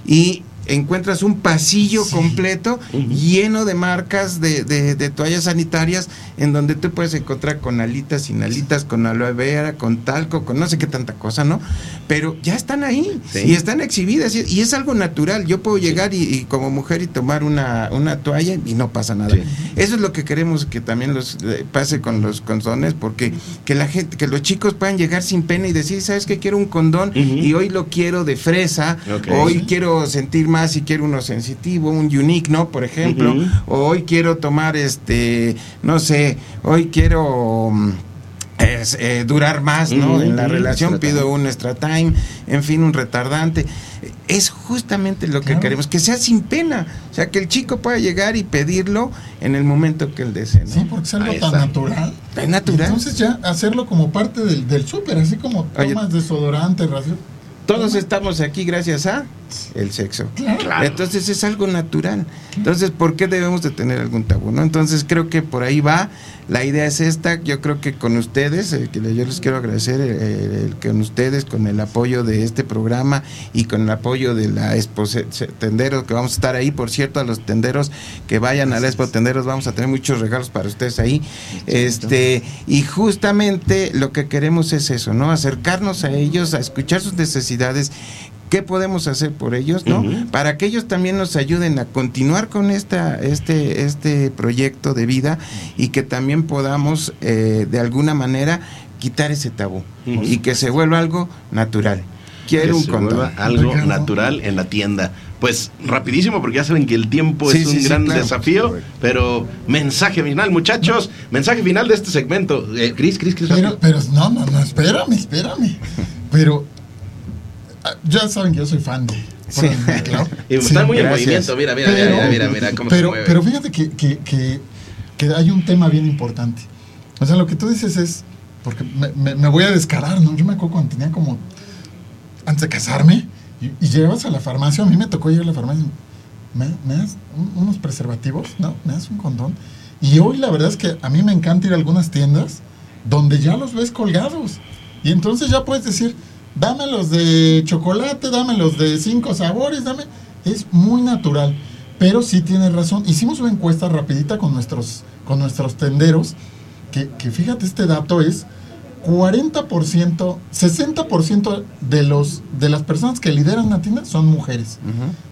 Y encuentras un pasillo completo lleno de marcas de, de- de toallas sanitarias en donde tú puedes encontrar con alitas, sin alitas, con aloe vera, con talco, con no sé qué tanta cosa, ¿no? Pero ya están ahí Sí. y están exhibidas y, y es algo natural. Yo puedo llegar y, y como mujer y tomar una, una toalla y no pasa nada. Eso es lo que queremos que también los eh, pase con los condones, porque que la gente, que los chicos puedan llegar sin pena y decir, ¿sabes qué? Quiero un condón y hoy lo quiero de fresa, hoy quiero sentir más y quiero uno sensitivo, un unique, ¿no? Por ejemplo, o hoy quiero tomar este, no sé, hoy quiero mm, es, eh, durar más, ¿no? En la relación extra pido un extra time, en fin, un retardante. Es justamente lo que queremos, que sea sin pena, o sea, que el chico pueda llegar y pedirlo en el momento que él desee. ¿no? Sí, porque es algo Ahí tan está. natural. Es natural. Entonces ya hacerlo como parte del, del súper, así como Oye, tomas desodorante, ración. Todos estamos aquí gracias a el sexo. Claro. Entonces es algo natural. Entonces, ¿por qué debemos de tener algún tabú? ¿no? Entonces creo que por ahí va. La idea es esta. Yo creo que con ustedes, eh, que yo les quiero agradecer eh, el- con ustedes, con el apoyo de este programa y con el apoyo de la Expo Tenderos, que vamos a estar ahí. Por cierto, a los tenderos que vayan a la Expo Tenderos, vamos a tener muchos regalos para ustedes ahí. Este, y justamente lo que queremos es eso, ¿no? Acercarnos a ellos, a escuchar sus necesidades qué podemos hacer por ellos, ¿no? Para que ellos también nos ayuden a continuar con esta, este, este proyecto de vida y que también podamos eh, de alguna manera quitar ese tabú y que se vuelva algo natural. que Quiero un se condón. vuelva algo natural en la tienda. Pues rapidísimo, porque ya saben que el tiempo Sí, es un sí, sí, gran claro. desafío. Pero mensaje final, muchachos. Mensaje final de este segmento. Eh, Cris, Cris, Cris. Pero, pero no, no, no, espérame, espérame. Pero ya saben que yo soy fan de. Sí. McLeod. Y está muy en gracias. movimiento. Mira, mira, Pero- mira, mira, mira, cómo pero, se mueve. pero fíjate que, que, que, que hay un tema bien importante. O sea, lo que tú dices es, porque me, me- me voy a descarar, ¿no? Yo me acuerdo cuando tenía como, antes de casarme, y, y llegabas a la farmacia, a mí me tocó llegar a la farmacia, ¿me, me das un- unos preservativos? ¿No? ¿Me das un condón? Y hoy la verdad es que a mí me encanta ir a algunas tiendas donde ya los ves colgados. Y entonces ya puedes decir, dame los de chocolate, dame los de cinco sabores, dame... Es muy natural. Pero sí tienes razón. Hicimos una encuesta rapidita con nuestros, con nuestros tenderos, que, que fíjate, este dato es 40%, 60% de, los, de las personas que lideran una tienda son mujeres.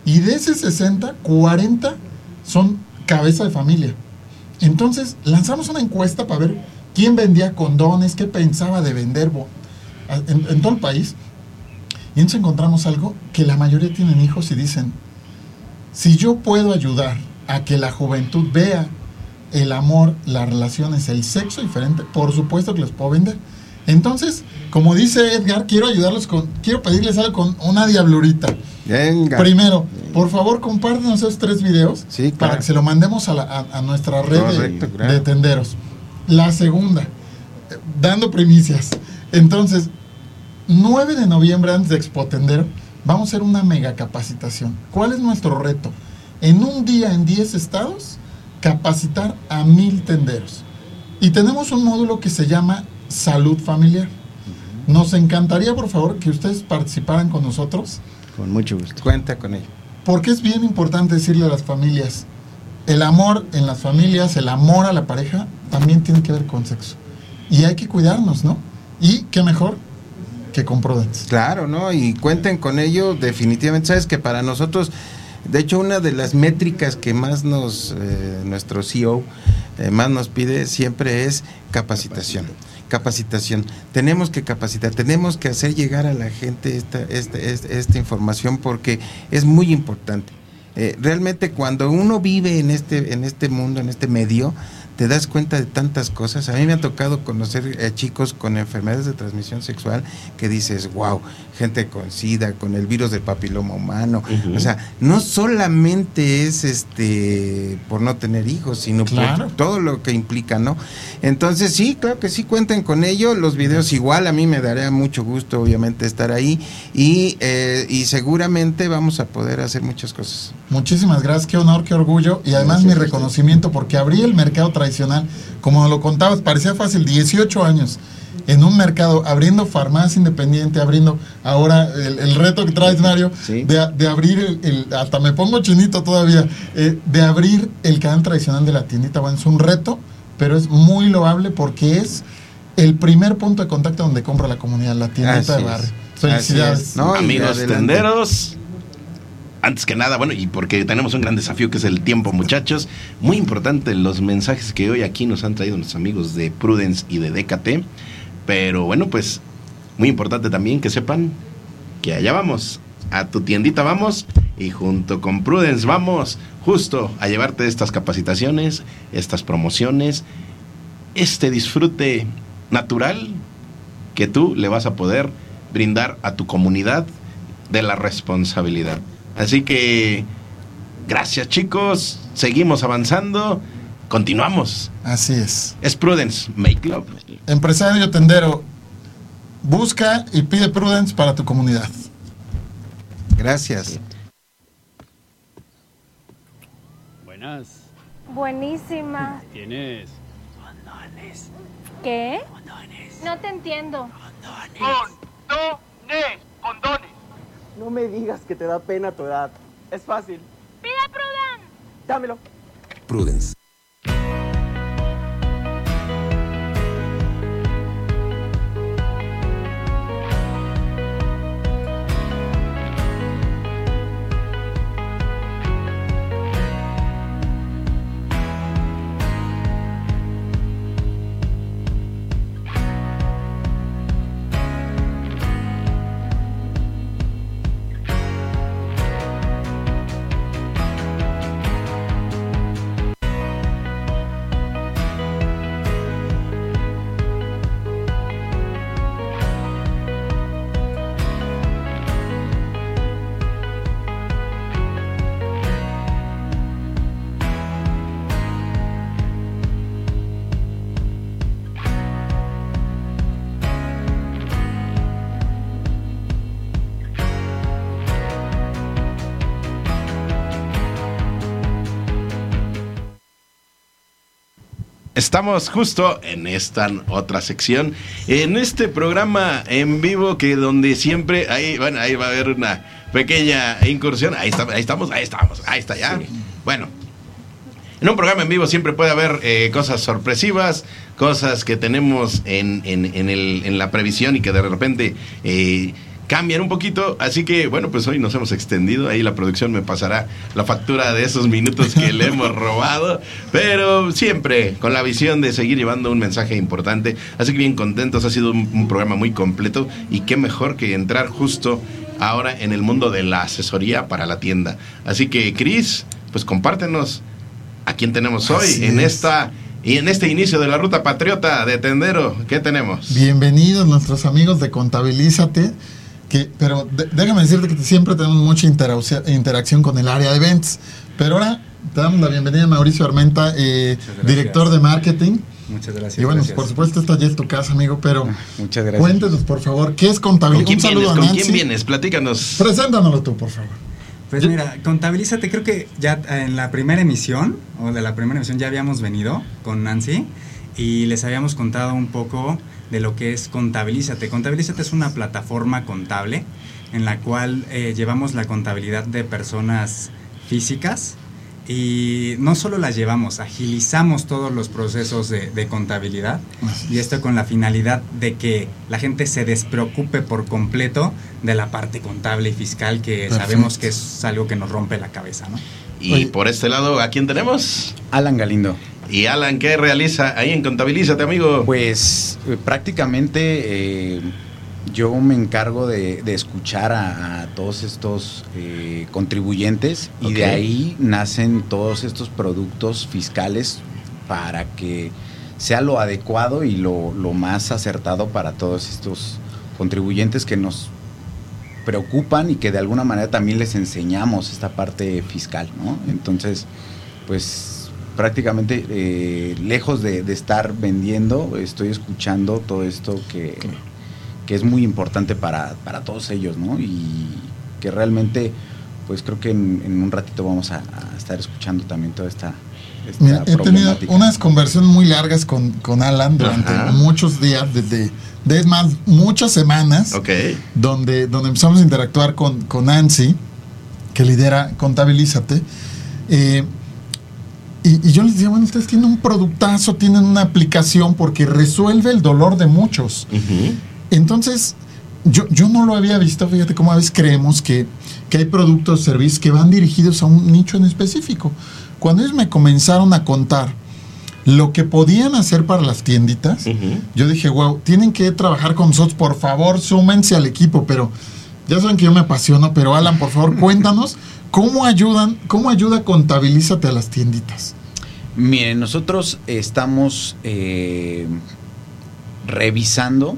Y de ese 60, 40 son cabeza de familia. Entonces, lanzamos una encuesta para ver quién vendía condones, qué pensaba de vender en, en todo el país. Y entonces encontramos algo que la mayoría tienen hijos y dicen, si yo puedo ayudar a que la juventud vea el amor, las relaciones, el sexo diferente, por supuesto que los puedo vender. Entonces, como dice Edgar, quiero ayudarlos con, quiero pedirles algo con una diablurita. Venga. Primero, por favor, compártenos esos tres videos Sí, para que se lo mandemos a, la- a- a nuestra red de- claro. de tenderos. La segunda, dando primicias. Entonces, 9 de noviembre, antes de Expo Tendero, vamos a hacer una mega capacitación. ¿Cuál es nuestro reto? En un día, en 10 estados, capacitar a mil tenderos. Y tenemos un módulo que se llama Salud Familiar. Nos encantaría, por favor, que ustedes participaran con nosotros Con mucho gusto. Cuenta con ello. porque es bien importante decirle a las familias, el amor en las familias, el amor a la pareja, también tiene que ver con sexo. Y hay que cuidarnos, ¿no? Y qué mejor que Prudence. Claro, ¿no? Y cuenten con ello definitivamente. Sabes que para nosotros, de hecho, una de las métricas que más nos, eh, nuestro CEO, eh, más nos pide siempre es capacitación. Capacitación. Tenemos que capacitar, tenemos que hacer llegar a la gente esta, esta, esta, esta información porque es muy importante. Eh, realmente cuando uno vive en este, en este mundo, en este medio, te das cuenta de tantas cosas. A mí me ha tocado conocer eh, chicos con enfermedades de transmisión sexual que dices, wow, gente con SIDA, con el virus del papiloma humano. O sea, no solamente es este por no tener hijos, sino Claro. por todo lo que implica, ¿no? Entonces sí, claro que sí cuenten con ello. Los videos igual a mí me daría mucho gusto, obviamente, estar ahí y, eh, y seguramente vamos a poder hacer muchas cosas. Muchísimas gracias, qué honor, qué orgullo. Y además mi reconocimiento porque abrí el mercado tradicional, como lo contabas, parecía fácil, 18 años. En un mercado, abriendo farmacia independiente, abriendo ahora el, el reto que traes, Mario, de, de abrir el, el- hasta me pongo chinito todavía, eh, de abrir el canal tradicional de la tiendita. Bueno, es un reto, pero es muy loable porque es el primer punto de contacto donde compra la comunidad, la tiendita Así de es. barrio. Felicidades. Es. Amigos tenderos, antes que nada, bueno, y porque tenemos un gran desafío que es el tiempo, muchachos. Muy importante los mensajes que hoy aquí nos han traído nuestros amigos de Prudence y de DKT. Pero bueno, pues muy importante también que sepan que allá vamos. A tu tiendita vamos y junto con Prudence vamos justo a llevarte estas capacitaciones, estas promociones, este disfrute natural que tú le vas a poder brindar a tu comunidad de la responsabilidad. Así que, gracias chicos, seguimos avanzando, continuamos. Así es. Es Prudence, make love. Empresario tendero, busca y pide Prudence para tu comunidad. Gracias. Buenas. Buenísima. ¿Tienes? ¿Qué? No te entiendo. Condones, condones. No me digas que te da pena tu edad. Es fácil. ¡Pide Prudence! Dámelo. Prudence. Estamos justo en esta otra sección, en este programa en vivo que donde siempre, ahí, bueno, ahí va a haber una pequeña incursión, ahí, está, ahí estamos, ahí estamos, ahí está ya. Bueno, en un programa en vivo siempre puede haber eh, cosas sorpresivas, cosas que tenemos en, en- en el- en la previsión y que de repente eh, cambian un poquito. Así que, bueno, pues hoy nos hemos extendido. Ahí la producción me pasará la factura de esos minutos que le hemos robado. Pero siempre con la visión de seguir llevando un mensaje importante. Así que bien contentos. Ha sido un, un programa muy completo. Y qué mejor que entrar justo ahora en el mundo de la asesoría para la tienda. Así que, Cris, pues compártenos a quién tenemos hoy Así en es. esta y en este inicio de la ruta patriota de Tendero. ¿Qué tenemos? Bienvenidos nuestros amigos de Contabilízate. Que, pero de- déjame decirte que siempre tenemos mucha interaucia- interacción con el área de eventos. Pero ahora te damos la bienvenida a Mauricio Armenta, eh, director de marketing. Muchas gracias. Y bueno, gracias. por supuesto, esta ya es tu casa, amigo, pero Muchas gracias. cuéntenos, por favor, ¿qué es ¿Con contabilidad? Un saludo vienes? a ¿Con Nancy. quién vienes? Platícanos. Preséntanoslo tú, por favor. Pues mira, contabilízate, creo que ya en la primera emisión, o de la primera emisión ya habíamos venido con Nancy y les habíamos contado un poco de lo que es Contabilízate. Contabilízate es una plataforma contable en la cual eh, llevamos la contabilidad de personas físicas y no solo las llevamos, agilizamos todos los procesos de, de contabilidad y esto con la finalidad de que la gente se despreocupe por completo de la parte contable y fiscal que Perfecto. sabemos que es algo que nos rompe la cabeza, ¿no? Y por este lado, ¿a quién tenemos? Alan Galindo. ¿Y Alan qué realiza ahí en Contabilízate, amigo? Pues eh, prácticamente eh, yo me encargo de, de escuchar a, a todos estos eh, contribuyentes y de ahí nacen todos estos productos fiscales para que sea lo adecuado y lo, lo más acertado para todos estos contribuyentes que nos preocupan y que de alguna manera también les enseñamos esta parte fiscal, ¿no? Entonces, pues prácticamente eh, lejos de, de estar vendiendo, estoy escuchando todo esto que, que es muy importante para, para todos ellos, ¿no? Y que realmente, pues creo que en, en un ratito vamos a, a estar escuchando también toda esta, esta Mira, he tenido unas conversaciones muy largas con, con Alan durante Ajá. muchos días, desde, de más, muchas semanas, Ok. donde, donde empezamos a interactuar con, con Nancy, que lidera Contabilízate. Eh, y, y yo les decía, bueno, ustedes tienen un productazo, tienen una aplicación porque resuelve el dolor de muchos. Entonces, yo, yo no lo había visto, fíjate cómo a veces creemos que, que hay productos o servicios que van dirigidos a un nicho en específico. Cuando ellos me comenzaron a contar lo que podían hacer para las tienditas, yo dije, wow, tienen que trabajar con nosotros, por favor, súmense al equipo, pero ya saben que yo me apasiono, pero Alan, por favor, cuéntanos cómo ayudan, cómo ayuda Contabilízate a las tienditas. Miren, nosotros estamos eh, revisando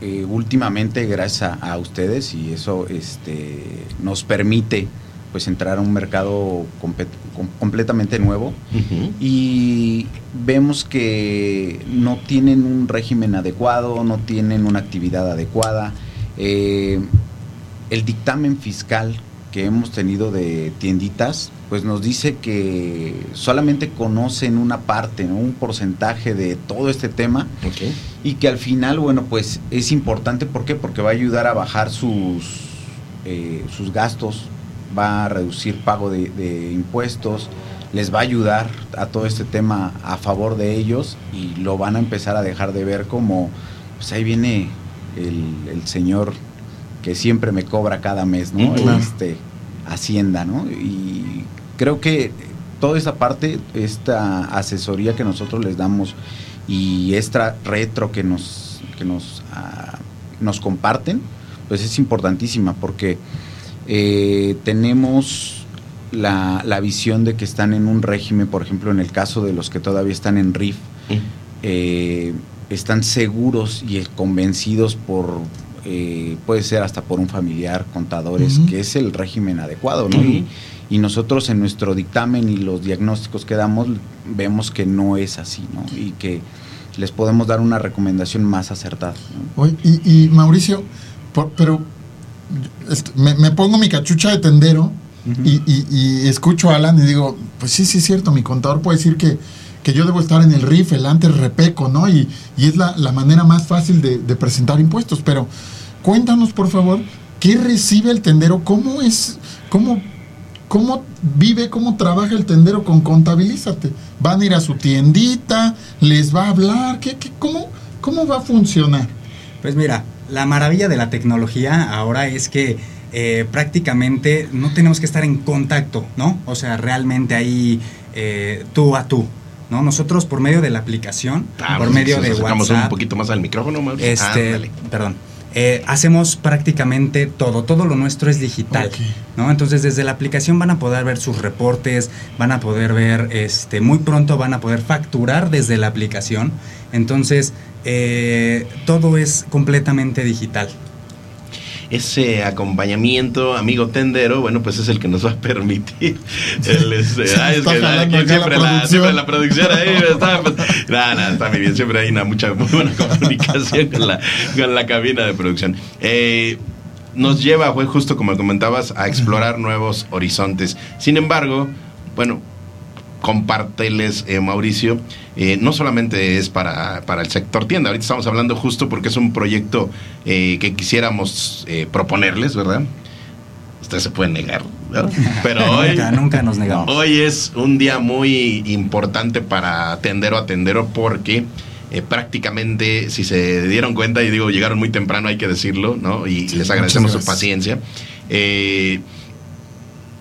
eh, últimamente gracias a, a ustedes y eso este, nos permite pues entrar a un mercado completamente nuevo y vemos que no tienen un régimen adecuado, no tienen una actividad adecuada. Eh, el dictamen fiscal que hemos tenido de tienditas, pues nos dice que solamente conocen una parte, ¿no? un porcentaje de todo este tema y que al final, bueno, pues es importante, ¿por qué? Porque va a ayudar a bajar sus, eh, sus gastos, va a reducir pago de, de impuestos, les va a ayudar a todo este tema a favor de ellos y lo van a empezar a dejar de ver como, pues ahí viene el, el señor que siempre me cobra cada mes, ¿no? Ujú. Este, Hacienda, ¿no? Y creo que toda esta parte, esta asesoría que nosotros les damos y esta retro que nos, que nos, ah, nos comparten, pues es importantísima porque eh, tenemos la, la visión de que están en un régimen, por ejemplo, en el caso de los que todavía están en RIF, eh, están seguros y convencidos por, eh, puede ser hasta por un familiar, contadores, que es el régimen adecuado, ¿no? Y, y nosotros en nuestro dictamen y los diagnósticos que damos vemos que no es así, ¿no? Y que les podemos dar una recomendación más acertada. ¿no? Oye, y, y Mauricio, por- pero me, me pongo mi cachucha de tendero y, y- y escucho a Alan y digo, pues sí, sí es cierto, mi contador puede decir que, que yo debo estar en el RIF, el antes repeco, ¿no? Y, y es la, la manera más fácil de, presentar impuestos. Pero cuéntanos, por favor, ¿qué recibe el tendero? ¿Cómo es, cómo, cómo vive, cómo trabaja el tendero con Contabilízate? ¿Van a ir a su tiendita? ¿Les va a hablar? ¿Qué, qué, cómo, ¿Cómo va a funcionar? Pues mira, la maravilla de la tecnología ahora es que eh, prácticamente no tenemos que estar en contacto, ¿no? O sea, realmente ahí eh, tú a tú. ¿No? Nosotros por medio de la aplicación, Ah, por pues, medio si de WhatsApp, un poquito más al micrófono, Mauricio. este, perdón. Eh, hacemos prácticamente todo, todo lo nuestro es digital, ¿no? Entonces desde la aplicación van a poder ver sus reportes, van a poder ver, este, muy pronto van a poder facturar desde la aplicación, entonces eh, todo es completamente digital. Ese acompañamiento, amigo tendero, bueno, pues es el que nos va a permitir. el, este, ay, es que acá siempre, la la, producción. siempre la producción ahí está. pues, nada, nada, está muy bien. Siempre hay una mucha muy buena comunicación con la, con la cabina de producción. Eh, nos lleva, fue justo como comentabas, a explorar nuevos horizontes. Sin embargo, bueno, compárteles, eh, Mauricio, eh, no solamente es para, para el sector tienda, ahorita estamos hablando justo porque es un proyecto eh, que quisiéramos eh, proponerles, ¿verdad? Ustedes se pueden negar, ¿verdad? pero hoy, nunca, nunca nos negamos. hoy es un día muy importante para Tendero a Tendero porque eh, prácticamente, si se dieron cuenta, y digo, llegaron muy temprano, hay que decirlo, ¿no? Y les agradecemos su paciencia. Eh,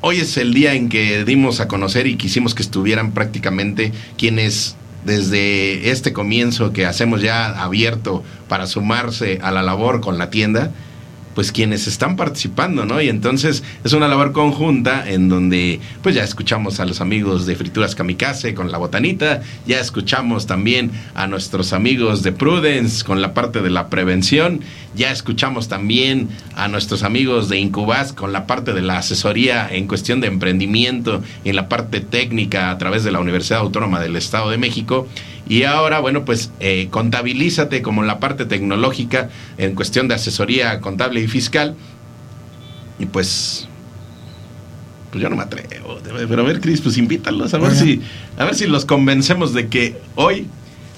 hoy es el día en que dimos a conocer y quisimos que estuvieran prácticamente quienes desde este comienzo que hacemos ya abierto para sumarse a la labor con la tienda, pues quienes están participando, ¿no? Y entonces es una labor conjunta en donde pues ya escuchamos a los amigos de Frituras Kamikaze con la botanita, ya escuchamos también a nuestros amigos de Prudence con la parte de la prevención, ya escuchamos también a nuestros amigos de Incubas con la parte de la asesoría en cuestión de emprendimiento, en la parte técnica a través de la Universidad Autónoma del Estado de México. Y ahora, bueno, pues eh, contabilízate como la parte tecnológica en cuestión de asesoría contable y fiscal. Y pues Pues yo no me atrevo. Pero a ver, Cris, pues invítalos. A ver, si, a ver si los convencemos de que hoy,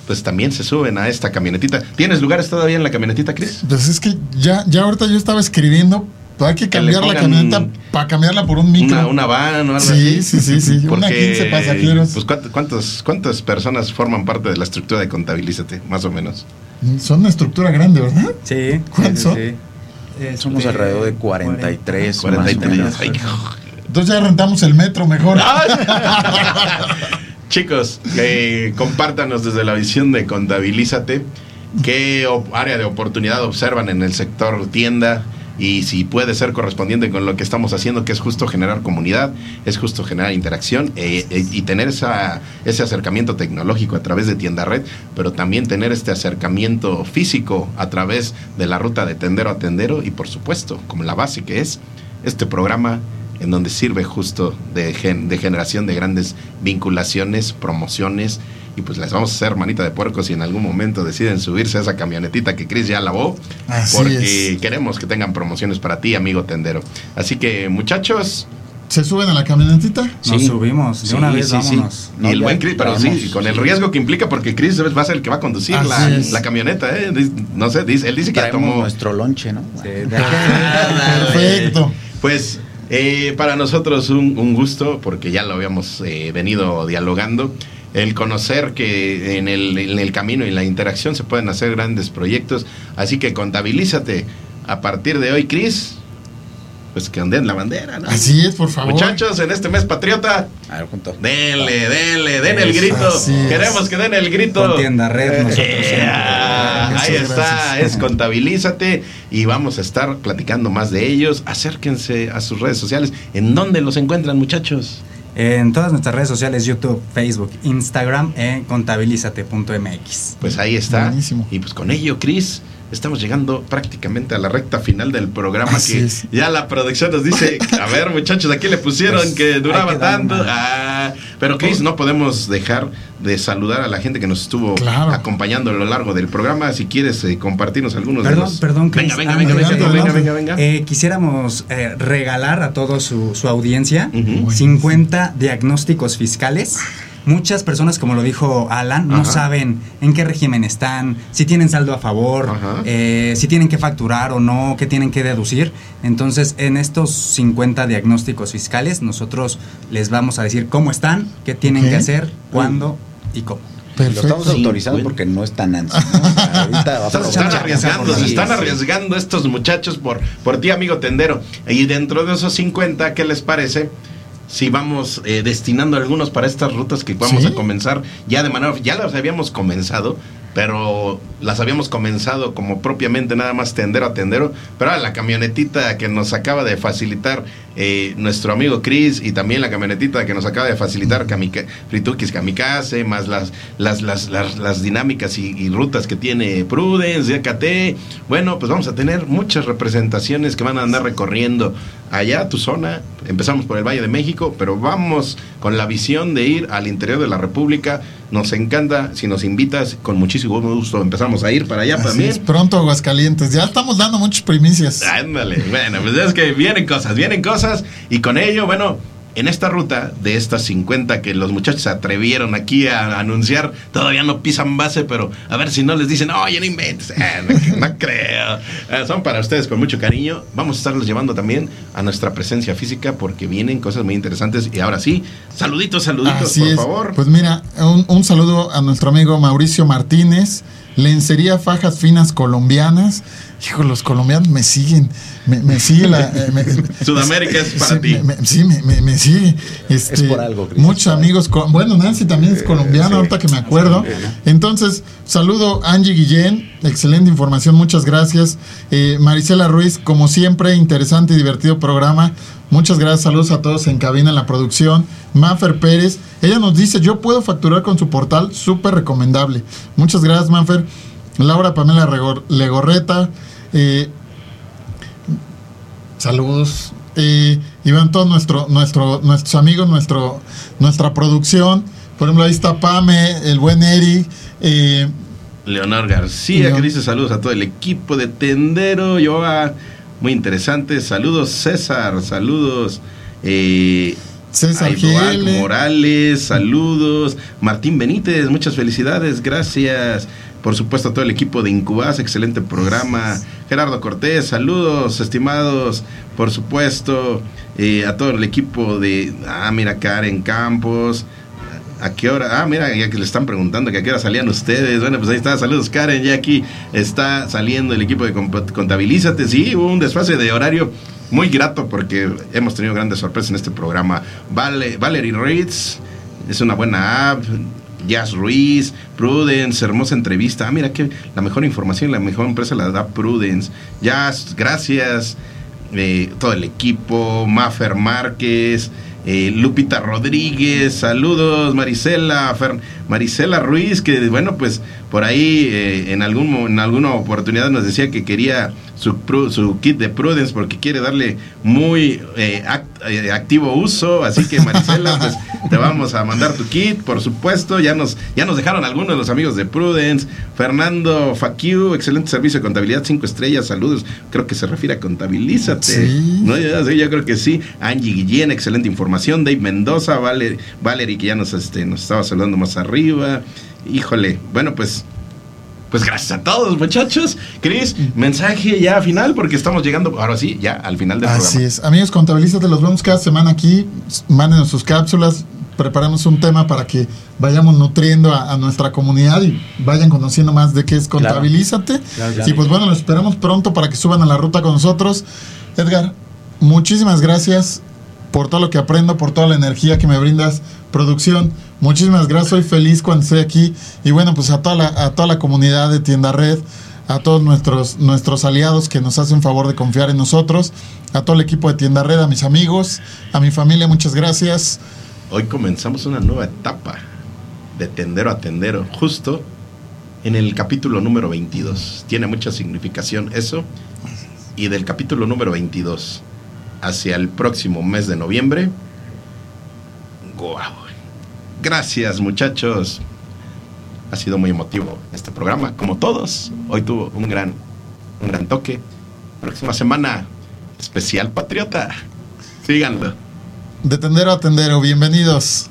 pues también se suben a esta camionetita. ¿Tienes lugares todavía en la camionetita, Cris? Pues es que ya, ya ahorita yo estaba escribiendo, pues hay que cambiar la camioneta para cambiarla por un micro. Una, una van o algo Sí, así. sí, sí, sí, una 15 pasajeros. Pues, ¿cuántas, cuántas, ¿cuántas personas forman parte de la estructura de Contabilízate, más o menos? Son una estructura grande, ¿verdad? Sí. ¿Cuántos son? Somos Este, alrededor de 43. 43. más o menos. Ay, Entonces ya rentamos el metro mejor. Chicos, eh, compártanos desde la visión de Contabilízate qué área de oportunidad observan en el sector tienda y si puede ser correspondiente con lo que estamos haciendo, que es justo generar comunidad, es justo generar interacción eh, eh, y tener esa, ese acercamiento tecnológico a través de tienda red, pero también tener este acercamiento físico a través de la ruta de tendero a tendero y por supuesto, como la base que es este programa en donde sirve justo de, gen- de generación de grandes vinculaciones, promociones. Y pues les vamos a hacer manita de puerco si en algún momento deciden subirse a esa camionetita que Chris ya lavó. Así porque queremos que tengan promociones para ti, amigo tendero. Así que, muchachos. ¿Se suben a la camionetita? Nos subimos, de Sí, una vez sí, sí. vámonos. Y el buen Chris, pero sí, con el riesgo que implica, porque Chris va a ser el que va a conducir la, es. la camioneta, ¿eh? No sé, dice, él dice que ya tomó. nuestro lonche, ¿no? Perfecto. Pues eh, para nosotros un, un gusto, porque ya lo habíamos eh, venido dialogando, el conocer que en el, en el camino y la interacción se pueden hacer grandes proyectos. Así que contabilízate a partir de hoy, Cris. Pues que anden la bandera, ¿no? Así es, por favor. Muchachos, en este mes patriota, A ver, junto. denle, denle, den el grito. así es. Queremos que den el grito. Con tienda red, nosotros Eh, siempre. ah, ahí está, gracias. es contabilízate y vamos a estar platicando más de ellos. Acérquense a sus redes sociales. ¿En dónde los encuentran, muchachos? En todas nuestras redes sociales, YouTube, Facebook, Instagram, en contabilizate.mx. Pues ahí está. Buenísimo. Y pues con ello, Cris, estamos llegando prácticamente a la recta final del programa Así que es. ya la producción nos dice, a ver muchachos, aquí le pusieron Pues, que duraba que tanto. Ah, pero Cris, no podemos dejar de saludar a la gente que nos estuvo Claro. acompañando a lo largo del programa. Si quieres eh, compartirnos algunos de Perdón, los... perdón, Chris. Venga, venga, Ah, venga, venga, venga, venga, venga. Eh, quisiéramos eh, regalar a toda su, su audiencia Ujú. 50 diagnósticos fiscales. Muchas personas, como lo dijo Alan, no Ajá. saben en qué régimen están, si tienen saldo a favor, eh, si tienen que facturar o no, qué tienen que deducir. Entonces, en estos 50 diagnósticos fiscales, nosotros les vamos a decir cómo están, qué tienen que hacer, cuándo y cómo. Lo estamos Perfecto. autorizando bueno. porque no está Nancy. ¿no? Están arriesgando, se están arriesgando estos muchachos por, por ti, amigo tendero. Y dentro de esos 50, ¿qué les parece? Si vamos eh, destinando algunos para estas rutas que vamos Sí. a comenzar ya de manera, ya las habíamos comenzado, pero las habíamos comenzado como propiamente nada más tendero a tendero, pero ahora la camionetita que nos acaba de facilitar eh, nuestro amigo Chris y también la camionetita que nos acaba de facilitar Kamika- Fritukis Kamikaze, más las, las, las, las, las dinámicas y, y rutas que tiene Prudence, DKT. Bueno, pues vamos a tener muchas representaciones que van a andar recorriendo allá tu zona. Empezamos por el Valle de México, pero vamos con la visión de ir al interior de la República. Nos encanta, si nos invitas, con muchísimo gusto empezamos a ir para allá Así también. es, pronto Aguascalientes. Ya estamos dando muchas primicias. Ándale, bueno, pues es que vienen cosas, vienen cosas y con ello, bueno, en esta ruta de estas 50 que los muchachos se atrevieron aquí a anunciar, todavía no pisan base, pero a ver si no les dicen, oye, no inventes, Eh, no, no creo. Eh, son para ustedes con mucho cariño. Vamos a estarlos llevando también a nuestra presencia física porque vienen cosas muy interesantes. Y ahora sí, saluditos, saluditos, Así por es. favor. Pues mira, un, un saludo a nuestro amigo Mauricio Martínez, Lencería Fajas Finas Colombianas. Hijo, los colombianos me siguen. Me, me sigue la. eh, me- Sudamérica es para sí, ti. me- me- sí, me, me- me sigue. Este, Es por algo, Muchos por amigos. Bueno, Nancy también es colombiana, sí. ahorita que me acuerdo. Entonces, saludo Angie Guillén. Excelente información, muchas gracias. Eh, Marisela Ruiz, como siempre, interesante y divertido programa. Muchas gracias, saludos a todos en cabina en la producción. Manfer Pérez, ella nos dice, yo puedo facturar con su portal, súper recomendable. Muchas gracias, Manfer. Laura Pamela Legorreta, eh, saludos. Eh, y van todos nuestro, nuestro, nuestros amigos, nuestro, nuestra producción. Por ejemplo, ahí está Pame, el buen Eric. eh, Leonor García, Leon- que dice saludos a todo el equipo de Tendero, Yoa, muy interesante, saludos César, saludos Eh, César. Morales, saludos. Martín Benítez, muchas felicidades, gracias. Por supuesto a todo el equipo de Incubas, excelente programa. Gerardo Cortés, saludos, estimados. Por supuesto, eh, a todo el equipo de... Ah, mira, Karen Campos. ¿A qué hora? Ah, mira, ya que le están preguntando que a qué hora salían ustedes. Bueno, pues ahí está. Saludos, Karen. Ya aquí está saliendo el equipo de Contabilízate. Sí, hubo un desfase de horario muy grato porque hemos tenido grandes sorpresas en este programa. Vale, Valerie Reitz es una buena app. Jazz Ruiz, Prudence, hermosa entrevista. Ah, mira que la mejor información la mejor empresa la da Prudence. Jazz, gracias. Eh, todo el equipo, Maffer Márquez, eh, Lupita Rodríguez, saludos, Marisela, Marisela Ruiz, que bueno, pues por ahí eh, en, algún, en alguna oportunidad nos decía que quería su, su kit de Prudence porque quiere darle muy eh, act- eh, activo uso, así que Marisela, pues te vamos a mandar tu kit, por supuesto, ya nos, ya nos dejaron algunos de los amigos de Prudence, Fernando Faquiu, excelente servicio de contabilidad, cinco estrellas, saludos, creo que se refiere a contabilízate, Sí. ¿no? Sí, yo creo que sí, Angie Guillén, excelente información, Dave Mendoza, Valer, Valerie, que ya nos, este, nos estaba saludando más arriba, híjole, bueno, pues... Pues gracias a todos, muchachos. Cris, mensaje ya final, porque estamos llegando, ahora sí, ya al final del Así programa. es. Amigos, contabilízate, los vemos cada semana aquí. Mándenos sus cápsulas. Preparamos un tema para que vayamos nutriendo a, a nuestra comunidad y vayan conociendo más de qué es contabilízate. Claro, claro. Y pues bueno, los esperamos pronto para que suban a la ruta con nosotros. Edgar, muchísimas gracias por todo lo que aprendo, por toda la energía que me brindas. Producción, muchísimas gracias. Soy feliz cuando estoy aquí. Y bueno, pues a toda la, a toda la comunidad de Tienda Red, a todos nuestros, nuestros aliados que nos hacen favor de confiar en nosotros, a todo el equipo de Tienda Red, a mis amigos, a mi familia, muchas gracias. Hoy comenzamos una nueva etapa de tendero a tendero, justo en el capítulo número 22. Tiene mucha significación eso. Y del capítulo número 22 hacia el próximo mes de noviembre. ¡Guau! Gracias, muchachos. Ha sido muy emotivo este programa, como todos. Hoy tuvo un gran, un gran toque. Próxima semana, especial patriota. Síganlo. De tendero a tendero, bienvenidos.